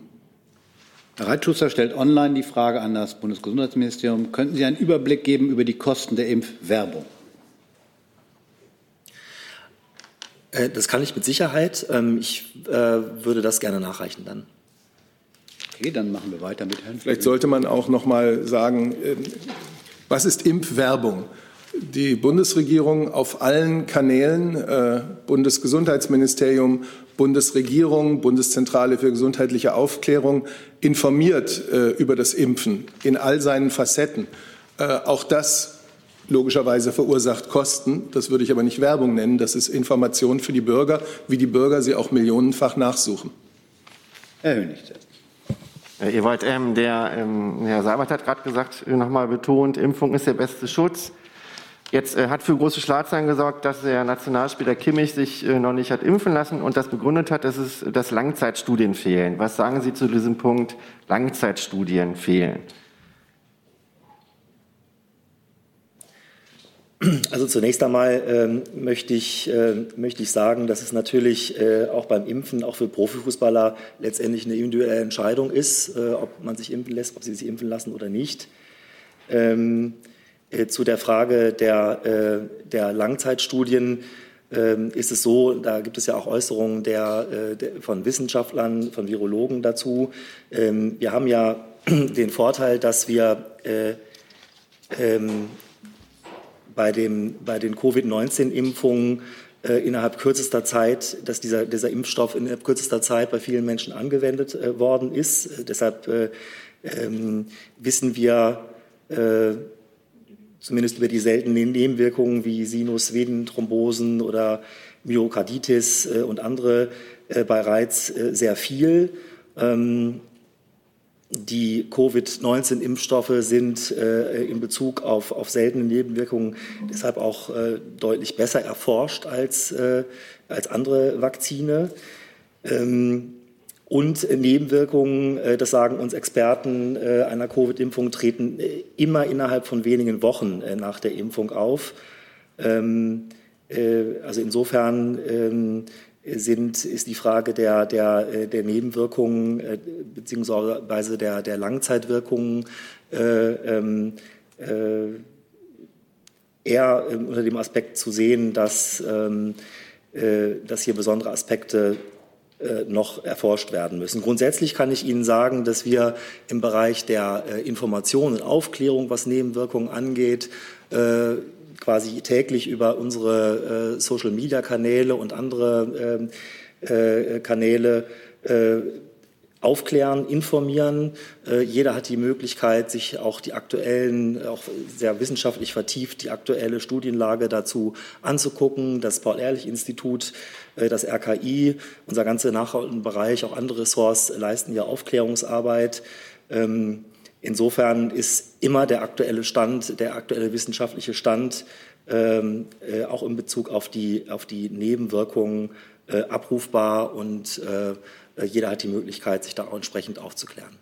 Herr Reitschuster stellt online die Frage an das Bundesgesundheitsministerium. Könnten Sie einen Überblick geben über die Kosten der Impfwerbung? Äh, das kann ich mit Sicherheit. Ähm, ich äh, würde das gerne nachreichen dann. Okay, dann machen wir weiter mit Herrn. Vielleicht sollte man auch noch mal sagen, ähm, was ist Impfwerbung? Die Bundesregierung auf allen Kanälen, äh, Bundesgesundheitsministerium, Bundesregierung, Bundeszentrale für gesundheitliche Aufklärung, informiert äh, über das Impfen in all seinen Facetten. Äh, auch das logischerweise verursacht Kosten. Das würde ich aber nicht Werbung nennen. Das ist Information für die Bürger, wie die Bürger sie auch millionenfach nachsuchen. Herr Hönig. Herr Ewald, ähm, der ähm, Herr Seibert hat gerade gesagt, äh, nochmal betont, Impfung ist der beste Schutz. Jetzt äh, hat für große Schlagzeilen gesorgt, dass der Nationalspieler Kimmich sich äh, noch nicht hat impfen lassen und das begründet hat, dass es dass Langzeitstudien fehlen. Was sagen Sie zu diesem Punkt, Langzeitstudien fehlen? Also zunächst einmal ähm, möchte, ich, äh, möchte ich sagen, dass es natürlich äh, auch beim Impfen, auch für Profifußballer, letztendlich eine individuelle Entscheidung ist, äh, ob man sich impfen lässt, ob sie sich impfen lassen oder nicht. Ähm, äh, zu der Frage der, äh, der Langzeitstudien ähm, ist es so, da gibt es ja auch Äußerungen der, äh, der, von Wissenschaftlern, von Virologen dazu. Ähm, wir haben ja *clears throat* den Vorteil, dass wir ähm, bei, dem, bei den Covid-19-Impfungen äh, innerhalb kürzester Zeit, dass dieser, dieser Impfstoff innerhalb kürzester Zeit bei vielen Menschen angewendet äh, worden ist. Äh, deshalb äh, ähm, wissen wir äh, zumindest über die seltenen Nebenwirkungen wie Sinus-Venenthrombosen oder Myokarditis und andere bereits sehr viel. Ähm, die Covid-19-Impfstoffe sind äh, in Bezug auf, auf seltene Nebenwirkungen deshalb auch äh, deutlich besser erforscht als, äh, als andere Vakzine. Ähm, und Nebenwirkungen, äh, das sagen uns Experten äh, einer Covid-Impfung, treten äh, immer innerhalb von wenigen Wochen nach der Impfung auf. Ähm, also insofern ähm, sind, ist die Frage der, der, äh, der Nebenwirkungen äh, beziehungsweise der, der Langzeitwirkungen äh, ähm, äh, eher unter dem Aspekt zu sehen, dass, ähm, äh, dass hier besondere Aspekte noch erforscht werden müssen. Grundsätzlich kann ich Ihnen sagen, dass wir im Bereich der Information und Aufklärung, was Nebenwirkungen angeht, quasi täglich über unsere äh, Social-Media-Kanäle und andere ähm, äh, Kanäle äh, aufklären, informieren. Äh, jeder hat die Möglichkeit, sich auch die aktuellen, auch sehr wissenschaftlich vertieft, die aktuelle Studienlage dazu anzugucken. Das Paul-Ehrlich-Institut, äh, das RKI, unser ganzer Nachhaltigkeitsbereich, auch andere Ressorts leisten ja Aufklärungsarbeit. Ähm, Insofern ist immer der aktuelle Stand, der aktuelle wissenschaftliche Stand, ähm, äh, auch in Bezug auf die, auf die Nebenwirkungen äh, abrufbar und äh, jeder hat die Möglichkeit, sich da auch entsprechend aufzuklären.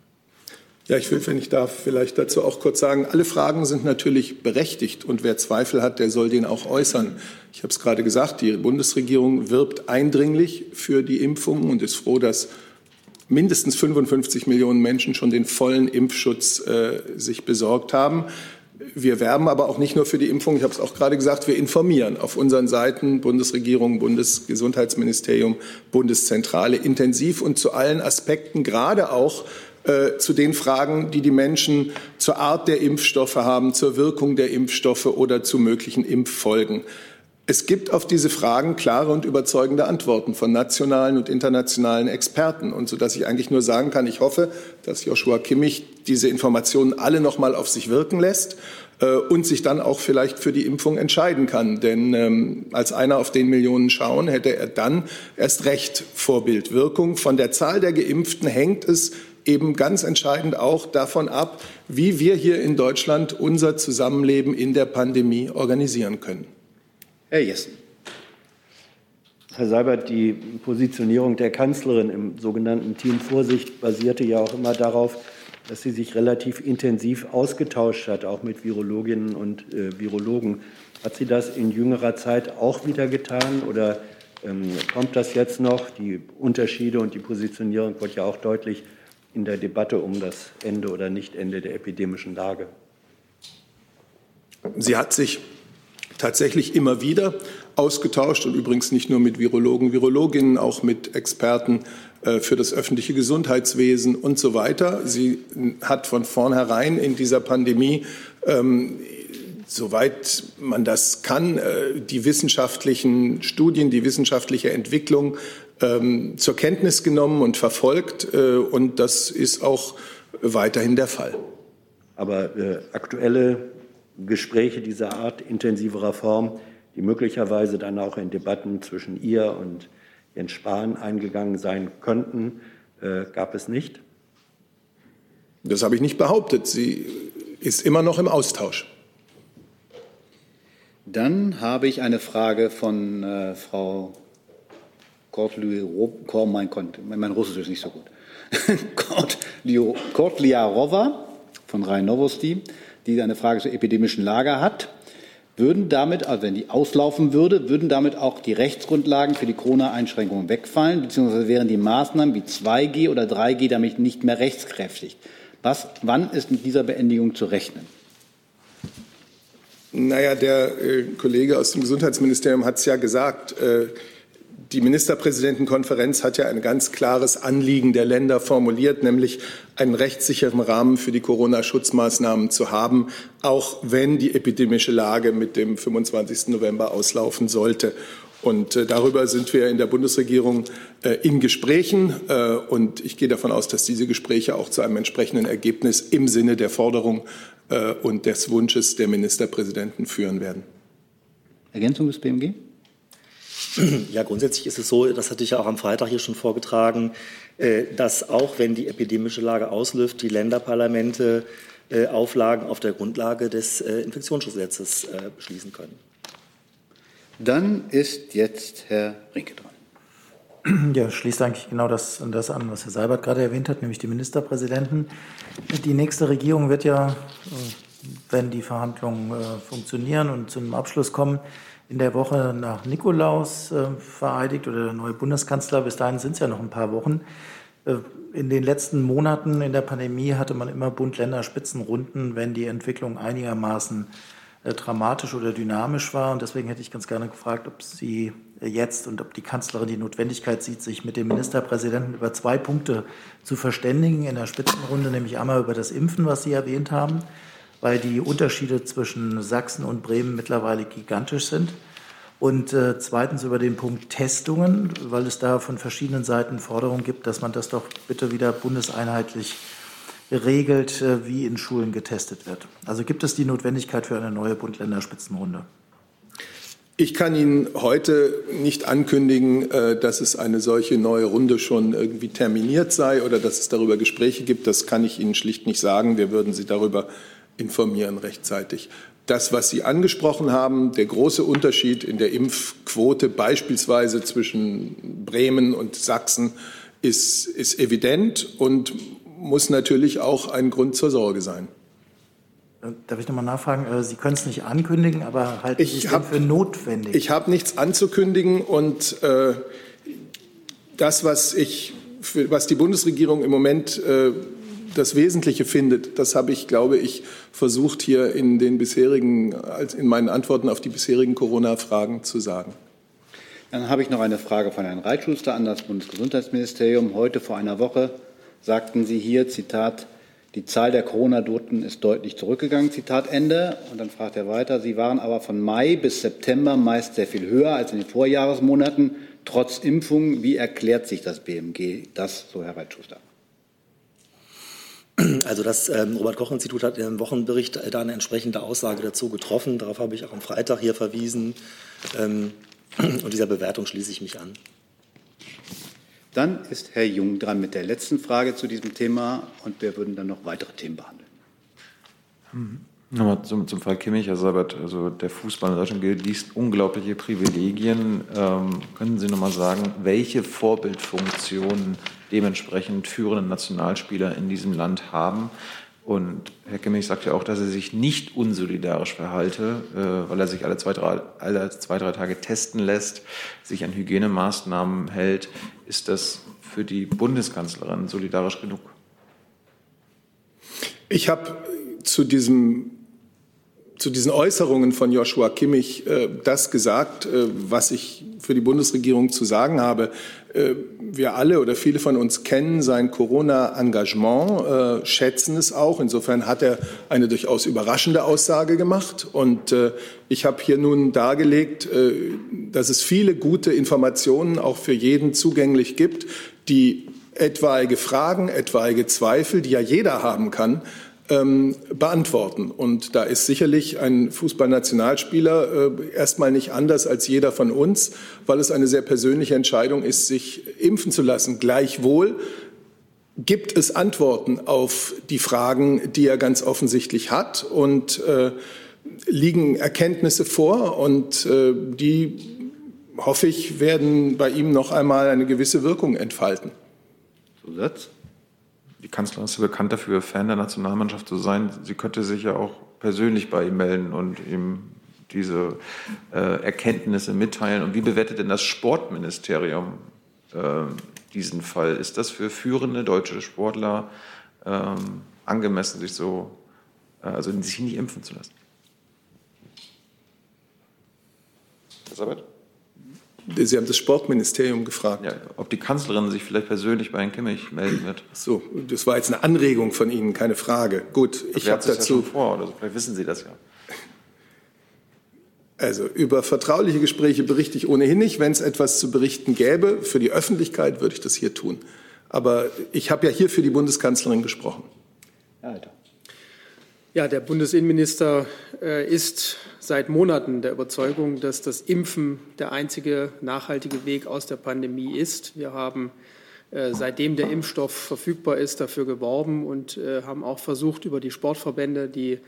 Ja, ich will, wenn ich darf, vielleicht dazu auch kurz sagen, alle Fragen sind natürlich berechtigt und wer Zweifel hat, der soll den auch äußern. Ich habe es gerade gesagt, die Bundesregierung wirbt eindringlich für die Impfungen und ist froh, dass mindestens 55 Millionen Menschen schon den vollen Impfschutz äh, sich besorgt haben. Wir werben aber auch nicht nur für die Impfung, ich habe es auch gerade gesagt, wir informieren auf unseren Seiten Bundesregierung, Bundesgesundheitsministerium, Bundeszentrale intensiv und zu allen Aspekten, gerade auch äh, zu den Fragen, die die Menschen zur Art der Impfstoffe haben, zur Wirkung der Impfstoffe oder zu möglichen Impffolgen. Es gibt auf diese Fragen klare und überzeugende Antworten von nationalen und internationalen Experten. Und so dass ich eigentlich nur sagen kann, ich hoffe, dass Joshua Kimmich diese Informationen alle noch mal auf sich wirken lässt äh, und sich dann auch vielleicht für die Impfung entscheiden kann. Denn ähm, als einer auf den Millionen schauen, hätte er dann erst recht Vorbildwirkung. Von der Zahl der Geimpften hängt es eben ganz entscheidend auch davon ab, wie wir hier in Deutschland unser Zusammenleben in der Pandemie organisieren können. Herr Jessen. Herr Seibert, die Positionierung der Kanzlerin im sogenannten Team Vorsicht basierte ja auch immer darauf, dass sie sich relativ intensiv ausgetauscht hat, auch mit Virologinnen und äh, Virologen. Hat sie das in jüngerer Zeit auch wieder getan oder ähm, kommt das jetzt noch? Die Unterschiede und die Positionierung wird ja auch deutlich in der Debatte um das Ende oder Nichtende der epidemischen Lage. Sie hat sich tatsächlich immer wieder ausgetauscht und übrigens nicht nur mit Virologen, Virologinnen, auch mit Experten äh, für das öffentliche Gesundheitswesen und so weiter. Sie hat von vornherein in dieser Pandemie ähm, soweit man das kann, äh, die wissenschaftlichen Studien, die wissenschaftliche Entwicklung ähm, zur Kenntnis genommen und verfolgt. Äh, und das ist auch weiterhin der Fall. Aber äh, aktuelle Gespräche dieser Art, intensiverer Form, die möglicherweise dann auch in Debatten zwischen ihr und Jens Spahn eingegangen sein könnten, äh, gab es nicht? Das habe ich nicht behauptet. Sie ist immer noch im Austausch. Dann habe ich eine Frage von äh, Frau Kortliarova, mein, mein Russisch ist nicht so gut. *laughs* Kortliarova von Rhein Novosti die eine Frage zur epidemischen Lage hat, würden damit, also wenn die auslaufen würde, würden damit auch die Rechtsgrundlagen für die Corona-Einschränkungen wegfallen, beziehungsweise wären die Maßnahmen wie 2G oder 3G damit nicht mehr rechtskräftig. Was, wann ist mit dieser Beendigung zu rechnen? Naja, der äh, Kollege aus dem Gesundheitsministerium hat es ja gesagt. Äh, die Ministerpräsidentenkonferenz hat ja ein ganz klares Anliegen der Länder formuliert, nämlich einen rechtssicheren Rahmen für die Corona-Schutzmaßnahmen zu haben, auch wenn die epidemische Lage mit dem 25. November auslaufen sollte. Und äh, darüber sind wir in der Bundesregierung äh, in Gesprächen. Äh, und ich gehe davon aus, dass diese Gespräche auch zu einem entsprechenden Ergebnis im Sinne der Forderung und des Wunsches der Ministerpräsidenten führen werden. Ergänzung des BMG? Ja, grundsätzlich ist es so, das hatte ich ja auch am Freitag hier schon vorgetragen, äh, dass auch wenn die epidemische Lage ausläuft, die Länderparlamente äh, Auflagen auf der Grundlage des äh, Infektionsschutzgesetzes beschließen können. Dann ist jetzt Herr Rinke dran. Ja, schließt eigentlich genau das, das an, was Herr Seibert gerade erwähnt hat, nämlich die Ministerpräsidenten. Die nächste Regierung wird ja, wenn die Verhandlungen funktionieren und zu einem Abschluss kommen, in der Woche nach Nikolaus äh, vereidigt oder der neue Bundeskanzler. Bis dahin sind es ja noch ein paar Wochen. Äh, in den letzten Monaten in der Pandemie hatte man immer Bund-Länder-Spitzenrunden, wenn die Entwicklung einigermaßen äh, dramatisch oder dynamisch war. Und deswegen hätte ich ganz gerne gefragt, ob Sie jetzt und ob die Kanzlerin die Notwendigkeit sieht, sich mit dem Ministerpräsidenten über zwei Punkte zu verständigen in der Spitzenrunde, nämlich einmal über das Impfen, was Sie erwähnt haben, weil die Unterschiede zwischen Sachsen und Bremen mittlerweile gigantisch sind. Und äh, zweitens über den Punkt Testungen, weil es da von verschiedenen Seiten Forderungen gibt, dass man das doch bitte wieder bundeseinheitlich regelt, äh, wie in Schulen getestet wird. Also gibt es die Notwendigkeit für eine neue Bund-Länder-Spitzenrunde? Ich kann Ihnen heute nicht ankündigen, äh, dass es eine solche neue Runde schon irgendwie terminiert sei oder dass es darüber Gespräche gibt. Das kann ich Ihnen schlicht nicht sagen. Wir würden Sie darüber informieren rechtzeitig. Das, was Sie angesprochen haben, der große Unterschied in der Impfquote beispielsweise zwischen Bremen und Sachsen, ist, ist evident und muss natürlich auch ein Grund zur Sorge sein. Äh, darf ich noch mal nachfragen? Äh, Sie können es nicht ankündigen, aber halten Sie es für notwendig? Ich habe nichts anzukündigen und äh, das, was ich, was die Bundesregierung im Moment äh, das Wesentliche findet. Das habe ich, glaube ich, versucht hier in den bisherigen, in meinen Antworten auf die bisherigen Corona-Fragen zu sagen. Dann habe ich noch eine Frage von Herrn Reitschuster an das Bundesgesundheitsministerium. Heute vor einer Woche sagten Sie hier, Zitat, Die Zahl der Corona-Toten ist deutlich zurückgegangen, Zitat Ende. Und dann fragt er weiter, Sie waren aber von Mai bis September meist sehr viel höher als in den Vorjahresmonaten, trotz Impfung. Wie erklärt sich das BMG das, so Herr Reitschuster? Also das ähm, Robert-Koch-Institut hat im Wochenbericht da eine entsprechende Aussage dazu getroffen. Darauf habe ich auch am Freitag hier verwiesen. Ähm, und dieser Bewertung schließe ich mich an. Dann ist Herr Jung dran mit der letzten Frage zu diesem Thema und wir würden dann noch weitere Themen behandeln. Nochmal zum, zum Fall Kimmich, Herr Seibert. Also der Fußball in Deutschland genießt unglaubliche Privilegien. Ähm, können Sie nochmal sagen, welche Vorbildfunktionen dementsprechend führende Nationalspieler in diesem Land haben? Und Herr Kimmich sagt ja auch, dass er sich nicht unsolidarisch verhalte, äh, weil er sich alle zwei, drei, alle zwei, drei Tage testen lässt, sich an Hygienemaßnahmen hält. Ist das für die Bundeskanzlerin solidarisch genug? Ich habe zu diesem zu diesen Äußerungen von Joshua Kimmich äh, das gesagt, äh, was ich für die Bundesregierung zu sagen habe. Äh, wir alle oder viele von uns kennen sein Corona-Engagement, äh, schätzen es auch. Insofern hat er eine durchaus überraschende Aussage gemacht. Und äh, ich habe hier nun dargelegt, äh, dass es viele gute Informationen auch für jeden zugänglich gibt, die etwaige Fragen, etwaige Zweifel, die ja jeder haben kann, ähm, beantworten. Und da ist sicherlich ein Fußballnationalspieler äh, erstmal nicht anders als jeder von uns, weil es eine sehr persönliche Entscheidung ist, sich impfen zu lassen. Gleichwohl gibt es Antworten auf die Fragen, die er ganz offensichtlich hat und äh, liegen Erkenntnisse vor und äh, die, hoffe ich, werden bei ihm noch einmal eine gewisse Wirkung entfalten. Zusatz? Die Kanzlerin ist ja bekannt dafür, Fan der Nationalmannschaft zu sein. Sie könnte sich ja auch persönlich bei ihm melden und ihm diese äh, Erkenntnisse mitteilen. Und wie bewertet denn das Sportministerium äh, diesen Fall? Ist das für führende deutsche Sportler ähm, angemessen, sich so, äh, also sich nicht impfen zu lassen? Elisabeth? Sie haben das Sportministerium gefragt. Ja, ob die Kanzlerin sich vielleicht persönlich bei Herrn Kimmich melden wird. So, das war jetzt eine Anregung von Ihnen, keine Frage. Gut, ich habe dazu. Ja schon vor, oder so. Vielleicht wissen Sie das ja. Also über vertrauliche Gespräche berichte ich ohnehin nicht. Wenn es etwas zu berichten gäbe für die Öffentlichkeit, würde ich das hier tun. Aber ich habe ja hier für die Bundeskanzlerin gesprochen. Ja, Alter. Ja, der Bundesinnenminister äh, ist seit Monaten der Überzeugung, dass das Impfen der einzige nachhaltige Weg aus der Pandemie ist. Wir haben äh, seitdem der Impfstoff verfügbar ist, dafür geworben und äh, haben auch versucht, über die Sportverbände, die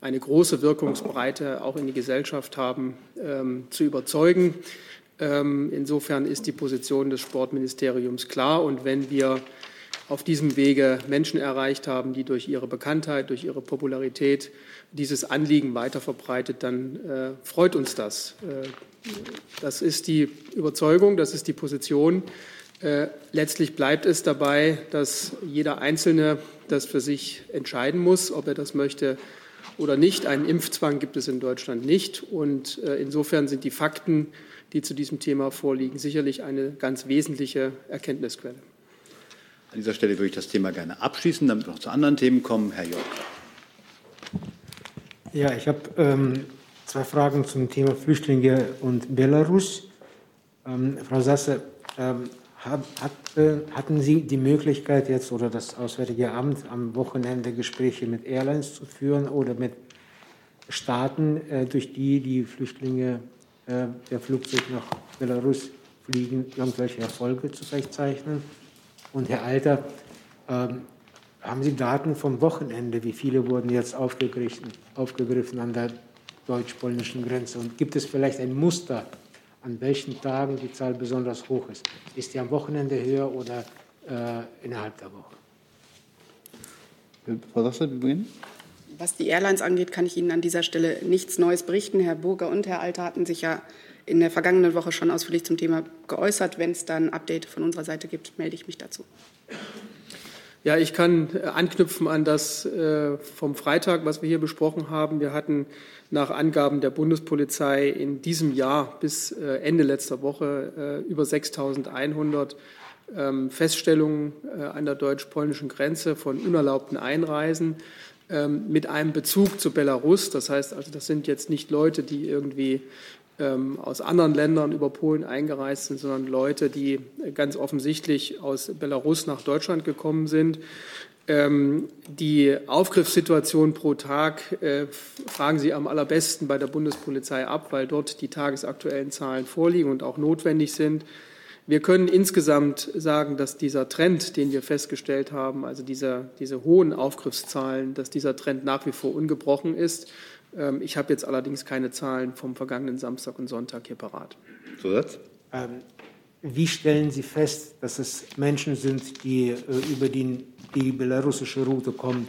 eine große Wirkungsbreite auch in die Gesellschaft haben, ähm, zu überzeugen. Ähm, insofern ist die Position des Sportministeriums klar. Und wenn wir auf diesem Wege Menschen erreicht haben, die durch ihre Bekanntheit, durch ihre Popularität dieses Anliegen weiter verbreitet, dann äh, freut uns das. Äh, das ist die Überzeugung, das ist die Position. Äh, letztlich bleibt es dabei, dass jeder Einzelne das für sich entscheiden muss, ob er das möchte oder nicht. Einen Impfzwang gibt es in Deutschland nicht. Und äh, insofern sind die Fakten, die zu diesem Thema vorliegen, sicherlich eine ganz wesentliche Erkenntnisquelle. An dieser Stelle würde ich das Thema gerne abschließen, damit wir noch zu anderen Themen kommen. Herr Jörg. Ja, ich habe ähm, zwei Fragen zum Thema Flüchtlinge und Belarus. Ähm, Frau Sasse, ähm, hat, äh, hatten Sie die Möglichkeit jetzt oder das Auswärtige Amt am Wochenende Gespräche mit Airlines zu führen oder mit Staaten, äh, durch die die Flüchtlinge äh, der Flugzeug nach Belarus fliegen, irgendwelche Erfolge zu verzeichnen? Und Herr Alter, ähm, haben Sie Daten vom Wochenende? Wie viele wurden jetzt aufgegriffen, aufgegriffen an der deutsch-polnischen Grenze? Und gibt es vielleicht ein Muster, an welchen Tagen die Zahl besonders hoch ist? Ist die am Wochenende höher oder äh, innerhalb der Woche? Frau Sasser, wir beginnen. Was die Airlines angeht, kann ich Ihnen an dieser Stelle nichts Neues berichten. Herr Burger und Herr Alter hatten sich ja in der vergangenen Woche schon ausführlich zum Thema geäußert. Wenn es dann Update von unserer Seite gibt, melde ich mich dazu. Ja, ich kann äh, anknüpfen an das äh, vom Freitag, was wir hier besprochen haben. Wir hatten nach Angaben der Bundespolizei in diesem Jahr bis äh, Ende letzter Woche über 6.100 ähm, Feststellungen an der deutsch-polnischen Grenze von unerlaubten Einreisen ähm, mit einem Bezug zu Belarus. Das heißt also, das sind jetzt nicht Leute, die irgendwie aus anderen Ländern über Polen eingereist sind, sondern Leute, die ganz offensichtlich aus Belarus nach Deutschland gekommen sind. Ähm, die Aufgriffssituation pro Tag äh, fragen Sie am allerbesten bei der Bundespolizei ab, weil dort die tagesaktuellen Zahlen vorliegen und auch notwendig sind. Wir können insgesamt sagen, dass dieser Trend, den wir festgestellt haben, also diese, diese hohen Aufgriffszahlen, dass dieser Trend nach wie vor ungebrochen ist. Ähm, ich habe jetzt allerdings keine Zahlen vom vergangenen Samstag und Sonntag hier parat. Zusatz? Ähm, wie stellen Sie fest, dass es Menschen sind, die äh, über die, die belarussische Route kommen?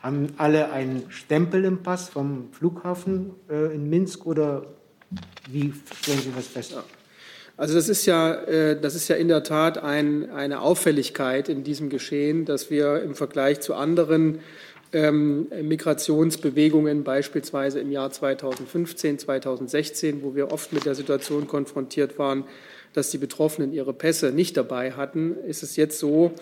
Haben alle einen Stempel im Pass vom Flughafen äh, in Minsk oder wie stellen Sie das fest? Ja. Also das ist ja, äh, das ist ja in der Tat ein, eine Auffälligkeit in diesem Geschehen, dass wir im Vergleich zu anderen Migrationsbewegungen, beispielsweise im Jahr 2015, 2016, wo wir oft mit der Situation konfrontiert waren, dass die Betroffenen ihre Pässe nicht dabei hatten, ist es jetzt so,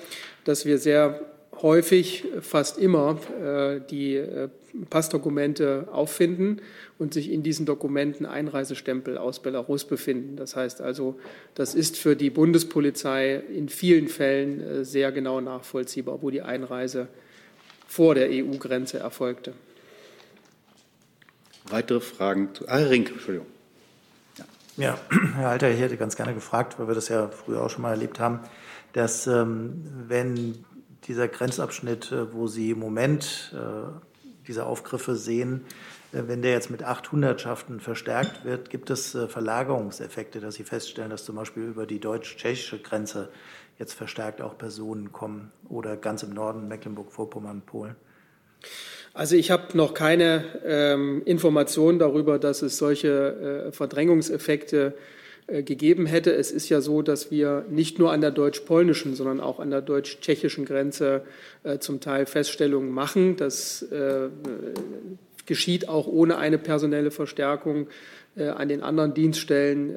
dass wir sehr häufig, fast immer, äh, die äh, Passdokumente auffinden und sich in diesen Dokumenten Einreisestempel aus Belarus befinden. Das heißt also, das ist für die Bundespolizei in vielen Fällen äh, sehr genau nachvollziehbar, wo die Einreise vor der EU-Grenze erfolgte. Weitere Fragen zu ah, Rink, Entschuldigung. Ja. ja, *clears throat* Herr Alter, ich hätte ganz gerne gefragt, weil wir das ja früher auch schon mal erlebt haben, dass ähm, wenn dieser Grenzabschnitt, äh, wo Sie im Moment äh, diese Aufgriffe sehen, äh, wenn der jetzt mit 800 Schaften verstärkt wird, gibt es Verlagerungseffekte, dass Sie feststellen, dass zum Beispiel über die deutsch-tschechische Grenze jetzt verstärkt auch Personen kommen oder ganz im Norden Mecklenburg-Vorpommern, Polen? Also ich habe noch keine ähm, Informationen darüber, dass es solche äh, Verdrängungseffekte äh, gegeben hätte. Es ist ja so, dass wir nicht nur an der deutsch-polnischen, sondern auch an der deutsch-tschechischen Grenze äh, zum Teil Feststellungen machen. Das äh, geschieht auch ohne eine personelle Verstärkung an den anderen Dienststellen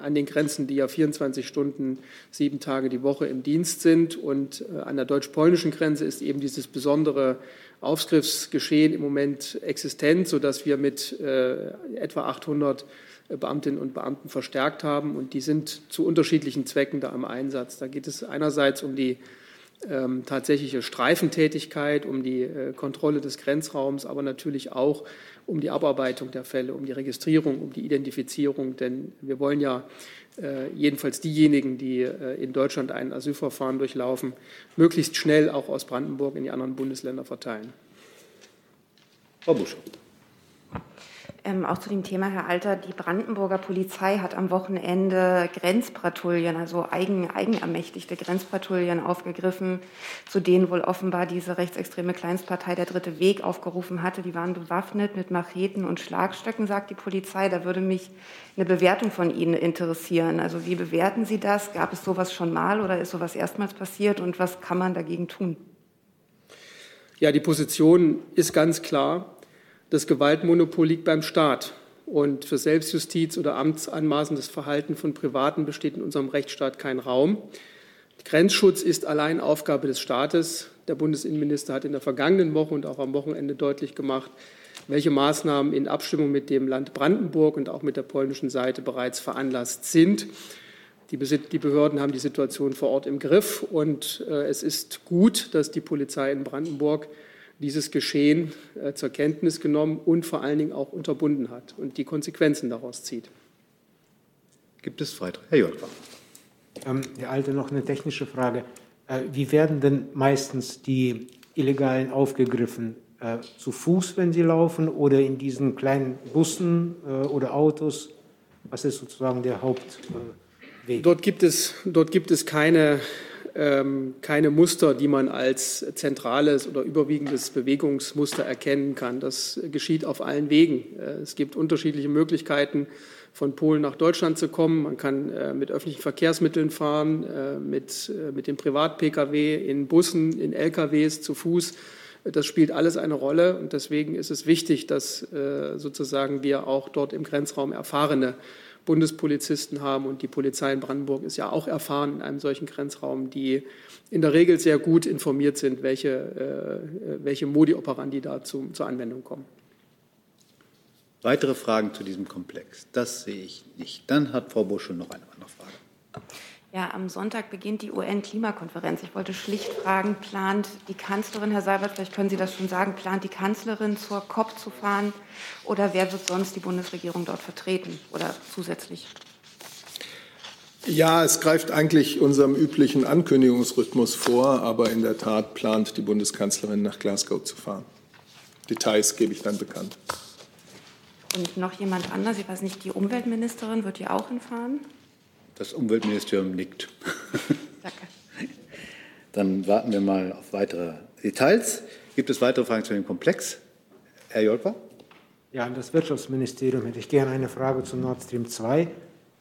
an den Grenzen, die ja 24 Stunden, sieben Tage die Woche im Dienst sind. Und an der deutsch-polnischen Grenze ist eben dieses besondere Aufgriffsgeschehen im Moment existent, sodass wir mit etwa 800 Beamtinnen und Beamten verstärkt haben. Und die sind zu unterschiedlichen Zwecken da im Einsatz. Da geht es einerseits um die ähm, tatsächliche Streifentätigkeit, um die äh, Kontrolle des Grenzraums, aber natürlich auch um die Abarbeitung der Fälle, um die Registrierung, um die Identifizierung. Denn wir wollen ja äh, jedenfalls diejenigen, die äh, in Deutschland ein Asylverfahren durchlaufen, möglichst schnell auch aus Brandenburg in die anderen Bundesländer verteilen. Frau Busch. Ähm, auch zu dem Thema, Herr Alter, die Brandenburger Polizei hat am Wochenende Grenzpatrouillen, also eigen, eigenermächtigte Grenzpatrouillen aufgegriffen, zu denen wohl offenbar diese rechtsextreme Kleinstpartei der Dritte Weg aufgerufen hatte. Die waren bewaffnet mit Macheten und Schlagstöcken, sagt die Polizei. Da würde mich eine Bewertung von Ihnen interessieren. Also wie bewerten Sie das? Gab es sowas schon mal oder ist sowas erstmals passiert und was kann man dagegen tun? Ja, die Position ist ganz klar. Das Gewaltmonopol liegt beim Staat. Und für Selbstjustiz oder amtsanmaßendes Verhalten von Privaten besteht in unserem Rechtsstaat kein Raum. Grenzschutz ist allein Aufgabe des Staates. Der Bundesinnenminister hat in der vergangenen Woche und auch am Wochenende deutlich gemacht, welche Maßnahmen in Abstimmung mit dem Land Brandenburg und auch mit der polnischen Seite bereits veranlasst sind. Die Behörden haben die Situation vor Ort im Griff und äh, es ist gut, dass die Polizei in Brandenburg dieses Geschehen äh, zur Kenntnis genommen und vor allen Dingen auch unterbunden hat und die Konsequenzen daraus zieht. Gibt es weitere? Herr Jolfer. Ähm, Herr Alte, noch eine technische Frage. Äh, wie werden denn meistens die Illegalen aufgegriffen? Äh, zu Fuß, wenn sie laufen, oder in diesen kleinen Bussen äh, oder Autos? Was ist sozusagen der Hauptweg? Dort gibt es, dort gibt es keine keine Muster, die man als zentrales oder überwiegendes Bewegungsmuster erkennen kann. Das geschieht auf allen Wegen. Äh, es gibt unterschiedliche Möglichkeiten, von Polen nach Deutschland zu kommen. Man kann äh, mit öffentlichen Verkehrsmitteln fahren, äh, mit, mit dem Privat-Pkw, in Bussen, in LKWs, zu Fuß. Das spielt alles eine Rolle und deswegen ist es wichtig, dass sozusagen wir auch dort im Grenzraum erfahrene Bundespolizisten haben und die Polizei in Brandenburg ist ja auch erfahren in einem solchen Grenzraum, die in der Regel sehr gut informiert sind, welche, äh, welche Modi operandi da zu, zur Anwendung kommen. Weitere Fragen zu diesem Komplex? Das sehe ich nicht. Dann hat Frau Busch noch eine andere Frage. Ja, am Sonntag beginnt die UN-Klimakonferenz. Ich wollte schlicht fragen, plant die Kanzlerin, Herr Seibert, vielleicht können Sie das schon sagen, plant die Kanzlerin zur COP zu fahren oder wer wird sonst die Bundesregierung dort vertreten oder zusätzlich? Ja, es greift eigentlich unserem üblichen Ankündigungsrhythmus vor, aber in der Tat plant die Bundeskanzlerin nach Glasgow zu fahren. Details gebe ich dann bekannt. Und noch jemand anders, ich weiß nicht, die Umweltministerin wird ja auch hinfahren? Das Umweltministerium nickt. *laughs* Danke. Dann warten wir mal auf weitere Details. Gibt es weitere Fragen zu dem Komplex? Herr Jolper? Ja, an das Wirtschaftsministerium hätte ich gerne eine Frage zu Nord Stream 2.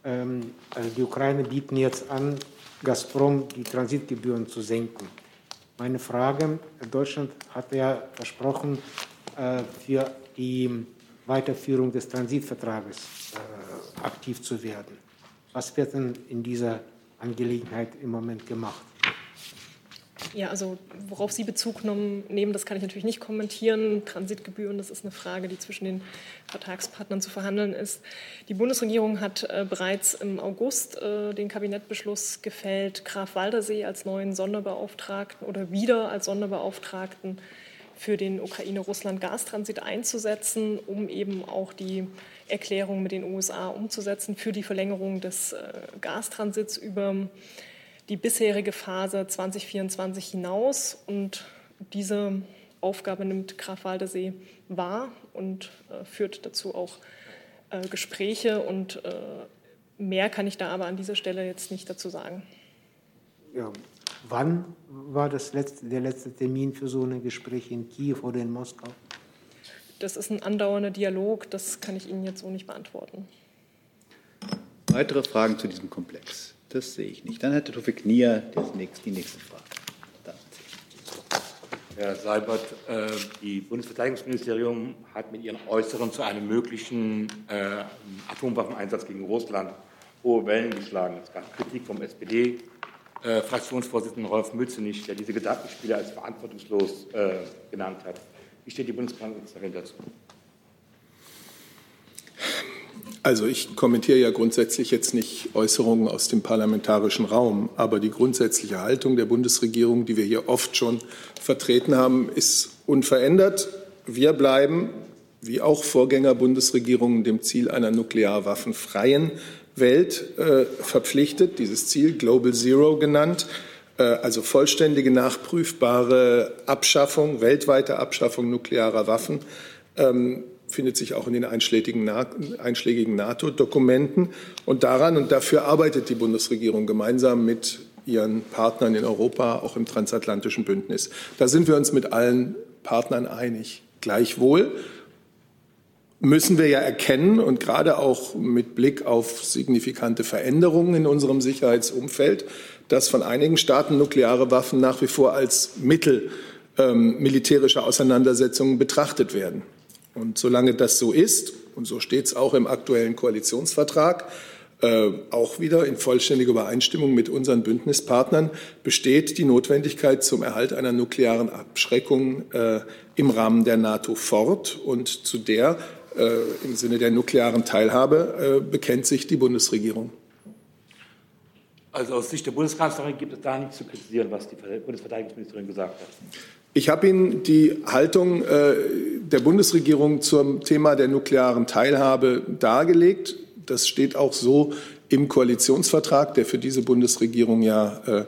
Ähm, also die Ukraine bieten jetzt an, Gazprom die Transitgebühren zu senken. Meine Frage, Deutschland hat ja versprochen, äh, für die Weiterführung des Transitvertrages äh, aktiv zu werden. Was wird denn in dieser Angelegenheit im Moment gemacht? Ja, also worauf Sie Bezug nehmen, das kann ich natürlich nicht kommentieren. Transitgebühren, das ist eine Frage, die zwischen den Vertragspartnern zu verhandeln ist. Die Bundesregierung hat äh, bereits im August äh, den Kabinettbeschluss gefällt, Graf Waldersee als neuen Sonderbeauftragten oder wieder als Sonderbeauftragten für den Ukraine-Russland-Gastransit einzusetzen, um eben auch die Erklärung mit den USA umzusetzen für die Verlängerung des äh, Gastransits über die bisherige Phase 2024 hinaus. Und diese Aufgabe nimmt Graf Waldersee wahr und äh, führt dazu auch äh, Gespräche. Und äh, mehr kann ich da aber an dieser Stelle jetzt nicht dazu sagen. Ja, wann war das letzte, der letzte Termin für so ein Gespräch in Kiew oder in Moskau? Das ist ein andauernder Dialog, das kann ich Ihnen jetzt so nicht beantworten. Weitere Fragen zu diesem Komplex? Das sehe ich nicht. Dann hätte Tufik Nier die nächste Frage. Herr Seibert, äh, die Bundesverteidigungsministerium hat mit ihren Äußerungen zu einem möglichen äh, Atomwaffeneinsatz gegen Russland hohe Wellen geschlagen. Es gab Kritik vom SPD-Fraktionsvorsitzenden äh, Rolf Mützenich, der diese Gedankenspiele als verantwortungslos genannt hat. Wie steht die Bundeskanzlerin dazu? Also ich kommentiere ja grundsätzlich jetzt nicht Äußerungen aus dem parlamentarischen Raum, aber die grundsätzliche Haltung der Bundesregierung, die wir hier oft schon vertreten haben, ist unverändert. Wir bleiben, wie auch Vorgänger-Bundesregierungen, dem Ziel einer nuklearwaffenfreien Welt äh, verpflichtet. Dieses Ziel, Global Zero genannt, also vollständige, nachprüfbare Abschaffung, weltweite Abschaffung nuklearer Waffen, ähm, findet sich auch in den einschlägigen, einschlägigen NATO-Dokumenten. Und daran und dafür arbeitet die Bundesregierung gemeinsam mit ihren Partnern in Europa, auch im transatlantischen Bündnis. Da sind wir uns mit allen Partnern einig. Gleichwohl müssen wir ja erkennen und gerade auch mit Blick auf signifikante Veränderungen in unserem Sicherheitsumfeld, dass von einigen Staaten nukleare Waffen nach wie vor als Mittel ähm, militärischer Auseinandersetzungen betrachtet werden. Und solange das so ist, und so steht es auch im aktuellen Koalitionsvertrag, äh, auch wieder in vollständiger Übereinstimmung mit unseren Bündnispartnern, besteht die Notwendigkeit zum Erhalt einer nuklearen Abschreckung äh, im Rahmen der NATO fort. Und zu der äh, im Sinne der nuklearen Teilhabe äh, bekennt sich die Bundesregierung. Also aus Sicht der Bundeskanzlerin gibt es da nichts zu kritisieren, was die Bundesverteidigungsministerin gesagt hat. Ich habe Ihnen die Haltung äh, der Bundesregierung zum Thema der nuklearen Teilhabe dargelegt. Das steht auch so im Koalitionsvertrag, der für diese Bundesregierung ja äh,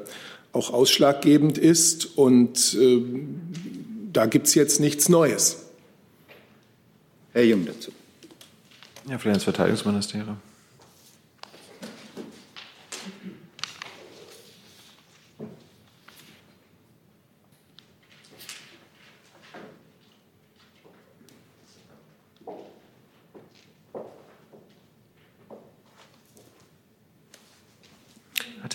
auch ausschlaggebend ist. Und äh, da gibt es jetzt nichts Neues. Herr Jung dazu. Ja, vielleicht ins Verteidigungsministerium.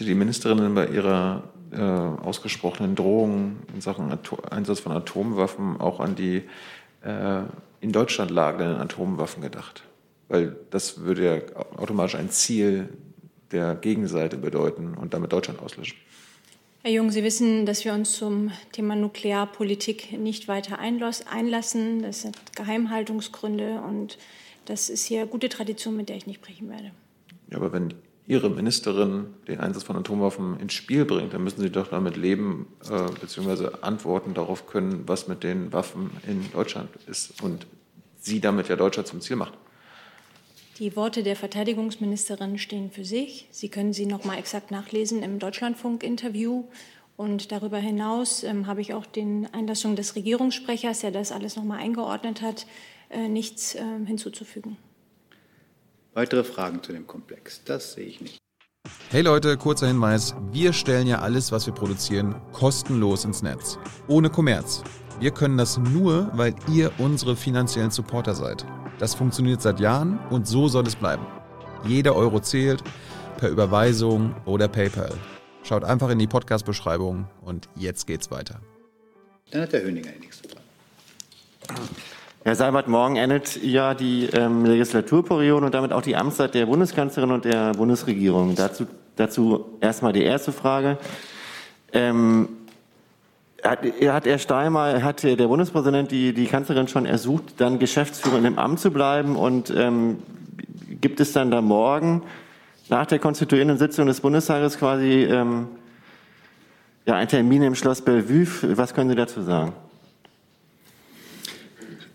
Hatte die Ministerin bei ihrer äh, ausgesprochenen Drohung in Sachen Atom Einsatz von Atomwaffen auch an die äh, in Deutschland lagernden Atomwaffen gedacht? Weil das würde ja automatisch ein Ziel der Gegenseite bedeuten und damit Deutschland auslöschen. Herr Jung, Sie wissen, dass wir uns zum Thema Nuklearpolitik nicht weiter einlassen. Das sind Geheimhaltungsgründe und das ist hier gute Tradition, mit der ich nicht brechen werde. Ja, aber wenn Ihre Ministerin den Einsatz von Atomwaffen ins Spiel bringt, dann müssen Sie doch damit leben äh, bzw. Antworten darauf können, was mit den Waffen in Deutschland ist und Sie damit ja Deutschland zum Ziel macht. Die Worte der Verteidigungsministerin stehen für sich. Sie können sie noch mal exakt nachlesen im Deutschlandfunk-Interview. Und darüber hinaus ähm, habe ich auch den Einlassungen des Regierungssprechers, der das alles noch mal eingeordnet hat, äh, nichts äh, hinzuzufügen. Weitere Fragen zu dem Komplex? Das sehe ich nicht. Hey Leute, kurzer Hinweis. Wir stellen ja alles, was wir produzieren, kostenlos ins Netz. Ohne Kommerz. Wir können das nur, weil ihr unsere finanziellen Supporter seid. Das funktioniert seit Jahren und so soll es bleiben. Jeder Euro zählt, per Überweisung oder PayPal. Schaut einfach in die Podcast-Beschreibung und jetzt geht's weiter. Dann hat der Höninger die nächste Frage. Herr Seibert, morgen endet ja die ähm, Legislaturperiode und damit auch die Amtszeit der Bundeskanzlerin und der Bundesregierung. Dazu, dazu erstmal die erste Frage. Ähm, hat, hat Herr Steinmeier, hat der Bundespräsident die, die Kanzlerin schon ersucht, dann Geschäftsführer im Amt zu bleiben? Und ähm, gibt es dann da morgen nach der konstituierenden Sitzung des Bundestages quasi ähm, ja, einen Termin im Schloss Bellevue? Was können Sie dazu sagen?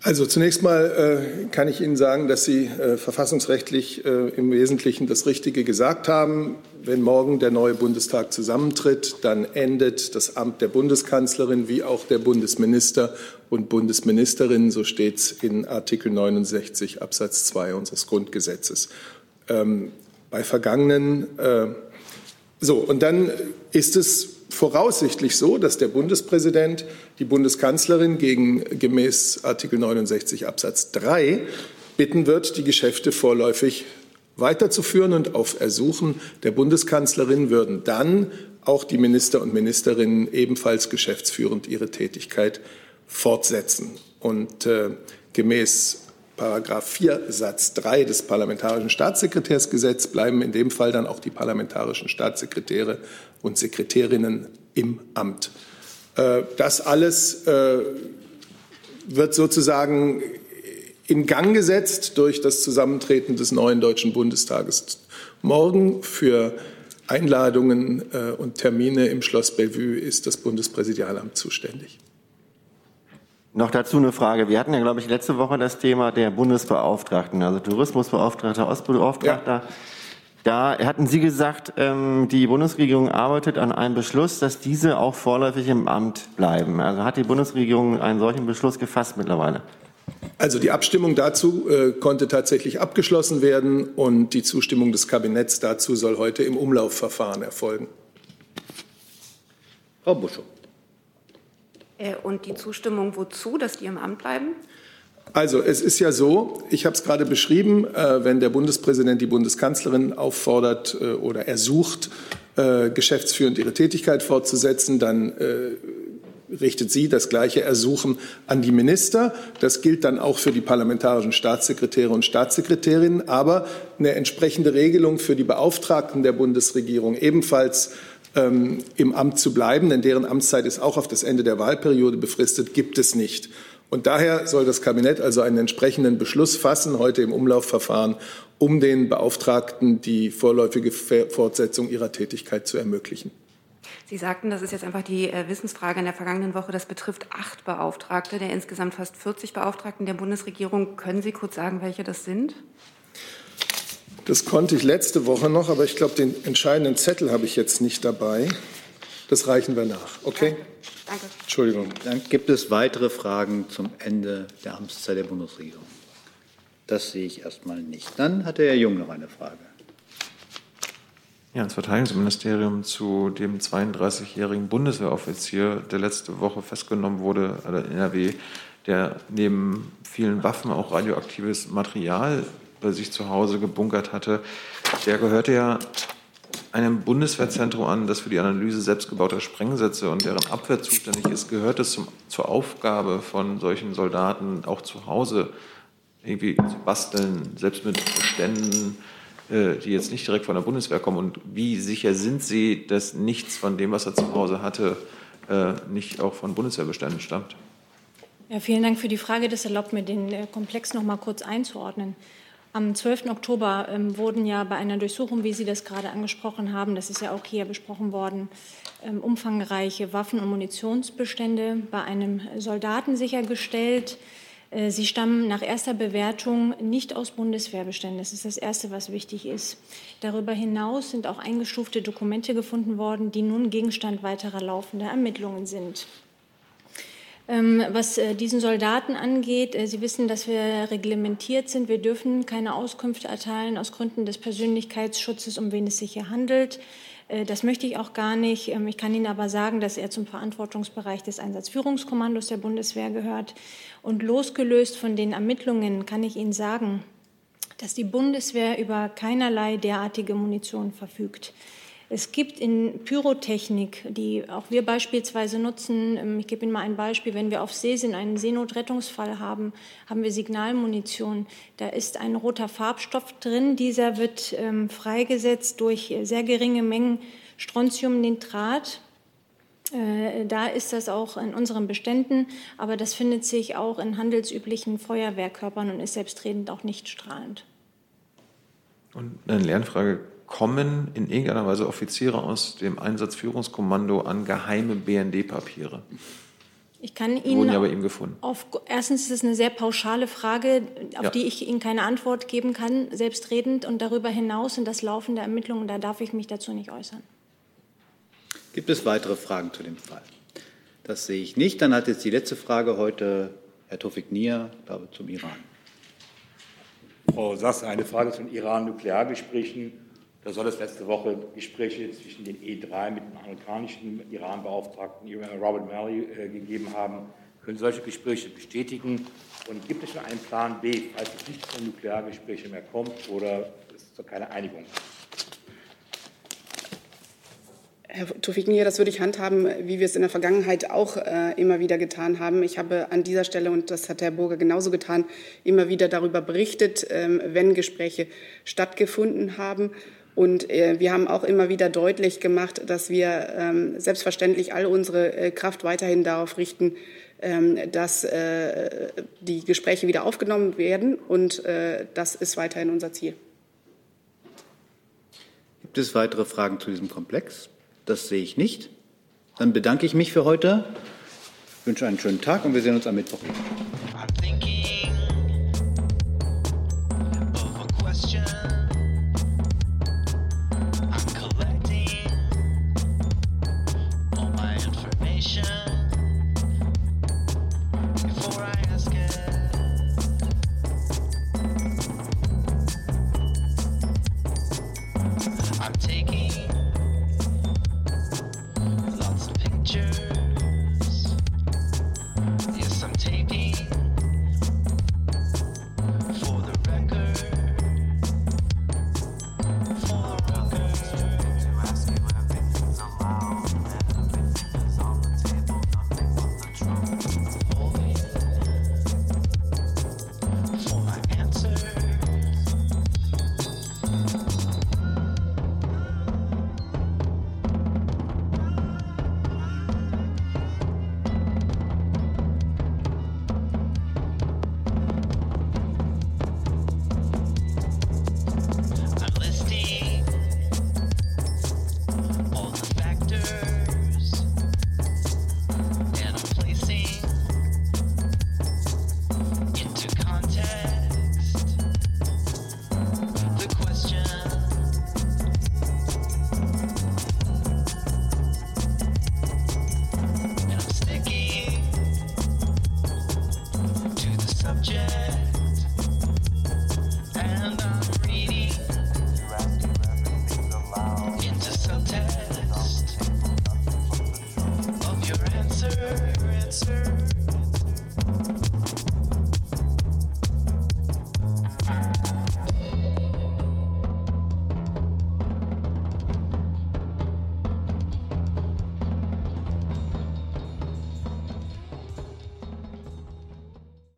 Also zunächst mal äh, kann ich Ihnen sagen, dass Sie äh, verfassungsrechtlich äh, im Wesentlichen das Richtige gesagt haben. Wenn morgen der neue Bundestag zusammentritt, dann endet das Amt der Bundeskanzlerin wie auch der Bundesminister und Bundesministerin. So steht es in Artikel 69 Absatz 2 unseres Grundgesetzes. Ähm, bei vergangenen äh, so und dann ist es voraussichtlich so, dass der Bundespräsident die Bundeskanzlerin gegen, gemäß Artikel 69 Absatz 3 bitten wird, die Geschäfte vorläufig weiterzuführen. Und auf Ersuchen der Bundeskanzlerin würden dann auch die Minister und Ministerinnen ebenfalls geschäftsführend ihre Tätigkeit fortsetzen. Und äh, gemäß Paragraph 4 Satz 3 des Parlamentarischen Staatssekretärsgesetzes bleiben in dem Fall dann auch die parlamentarischen Staatssekretäre und Sekretärinnen im Amt. Äh, das alles äh, wird sozusagen in Gang gesetzt durch das Zusammentreten des neuen Deutschen Bundestages. Morgen für Einladungen äh, und Termine im Schloss Bellevue ist das Bundespräsidialamt zuständig. Noch dazu eine Frage. Wir hatten ja, glaube ich, letzte Woche das Thema der Bundesbeauftragten, also Tourismusbeauftragter, Ostbeauftragter. Ja. Da hatten Sie gesagt, ähm, die Bundesregierung arbeitet an einem Beschluss, dass diese auch vorläufig im Amt bleiben. Also hat die Bundesregierung einen solchen Beschluss gefasst mittlerweile? Also die Abstimmung dazu äh, konnte tatsächlich abgeschlossen werden und die Zustimmung des Kabinetts dazu soll heute im Umlaufverfahren erfolgen. Frau Buschow. Äh, und die Zustimmung wozu, dass die im Amt bleiben? Also es ist ja so, ich habe es gerade beschrieben, äh, wenn der Bundespräsident die Bundeskanzlerin auffordert äh, oder ersucht, äh, geschäftsführend ihre Tätigkeit fortzusetzen, dann äh, richtet sie das gleiche Ersuchen an die Minister. Das gilt dann auch für die parlamentarischen Staatssekretäre und Staatssekretärinnen, aber eine entsprechende Regelung für die Beauftragten der Bundesregierung ebenfalls ähm, im Amt zu bleiben, denn deren Amtszeit ist auch auf das Ende der Wahlperiode befristet, gibt es nicht. Und daher soll das Kabinett also einen entsprechenden Beschluss fassen, heute im Umlaufverfahren, um den Beauftragten die vorläufige Fortsetzung ihrer Tätigkeit zu ermöglichen. Sie sagten, das ist jetzt einfach die äh, Wissensfrage in der vergangenen Woche. Das betrifft acht Beauftragte der insgesamt fast 40 Beauftragten der Bundesregierung. Können Sie kurz sagen, welche das sind? Das konnte ich letzte Woche noch, aber ich glaube, den entscheidenden Zettel habe ich jetzt nicht dabei. Das reichen wir nach. Okay? Danke. Entschuldigung. Dann gibt es weitere Fragen zum Ende der Amtszeit der Bundesregierung. Das sehe ich erstmal nicht. Dann hat der Herr Jung noch eine Frage. Ja, ins Verteidigungsministerium zu dem 32-jährigen Bundeswehroffizier, der letzte Woche festgenommen wurde, oder in NRW, der neben vielen Waffen auch radioaktives Material bei sich zu Hause gebunkert hatte, der gehörte ja einem Bundeswehrzentrum an, das für die Analyse selbstgebauter Sprengsätze und deren Abwehr zuständig ist, gehört es zum, zur Aufgabe von solchen Soldaten auch zu Hause irgendwie zu basteln, selbst mit Beständen, äh, die jetzt nicht direkt von der Bundeswehr kommen? Und wie sicher sind Sie, dass nichts von dem, was er zu Hause hatte, äh, nicht auch von Bundeswehrbeständen stammt? Ja, vielen Dank für die Frage. Das erlaubt mir, den äh, Komplex noch mal kurz einzuordnen. Am 12. Oktober ähm, wurden ja bei einer Durchsuchung, wie Sie das gerade angesprochen haben, das ist ja auch hier besprochen worden, ähm, umfangreiche Waffen- und Munitionsbestände bei einem Soldaten sichergestellt. Äh, sie stammen nach erster Bewertung nicht aus Bundeswehrbeständen. Das ist das Erste, was wichtig ist. Darüber hinaus sind auch eingestufte Dokumente gefunden worden, die nun Gegenstand weiterer laufender Ermittlungen sind. Ähm, was äh, diesen Soldaten angeht, äh, Sie wissen, dass wir reglementiert sind. Wir dürfen keine Auskünfte erteilen aus Gründen des Persönlichkeitsschutzes, um wen es sich hier handelt. Äh, das möchte ich auch gar nicht. Ähm, ich kann Ihnen aber sagen, dass er zum Verantwortungsbereich des Einsatzführungskommandos der Bundeswehr gehört. Und losgelöst von den Ermittlungen kann ich Ihnen sagen, dass die Bundeswehr über keinerlei derartige Munition verfügt. Es gibt in Pyrotechnik, die auch wir beispielsweise nutzen, ähm, ich gebe Ihnen mal ein Beispiel, wenn wir auf See sind, einen Seenotrettungsfall haben, haben wir Signalmunition. Da ist ein roter Farbstoff drin, dieser wird ähm, freigesetzt durch sehr geringe Mengen Strontiumnitrat. Äh, da ist das auch in unseren Beständen, aber das findet sich auch in handelsüblichen Feuerwehrkörpern und ist selbstredend auch nicht strahlend. Und eine Lernfrage, kommen in irgendeiner Weise Offiziere aus dem Einsatzführungskommando an geheime BND-Papiere? Ich kann Ihnen. Wurden ja bei ihm gefunden. Auf, erstens ist es eine sehr pauschale Frage, auf ja. die ich Ihnen keine Antwort geben kann, selbstredend. Und darüber hinaus sind das laufende Ermittlungen, da darf ich mich dazu nicht äußern. Gibt es weitere Fragen zu dem Fall? Das sehe ich nicht. Dann hat jetzt die letzte Frage heute Herr Tofik Nier, glaube zum Iran. Frau Sass, eine Frage zu den Iran-Nukleargesprächen. Da soll es letzte Woche Gespräche zwischen den E3 mit dem amerikanischen Iran-Beauftragten Robert Malley äh, gegeben haben. Können solche Gespräche bestätigen? Und gibt es schon einen Plan B, falls es nicht zu Nukleargesprächen mehr kommt oder es zu keiner Einigung? Herr Tofiknier, das würde ich handhaben, wie wir es in der Vergangenheit auch äh, immer wieder getan haben. Ich habe an dieser Stelle, und das hat Herr Burger genauso getan, immer wieder darüber berichtet, ähm, wenn Gespräche stattgefunden haben. Und äh, wir haben auch immer wieder deutlich gemacht, dass wir ähm, selbstverständlich all unsere äh, Kraft weiterhin darauf richten, ähm, dass äh, die Gespräche wieder aufgenommen werden. Und äh, das ist weiterhin unser Ziel. Gibt es weitere Fragen zu diesem Komplex? Das sehe ich nicht. Dann bedanke ich mich für heute, wünsche einen schönen Tag und wir sehen uns am Mittwoch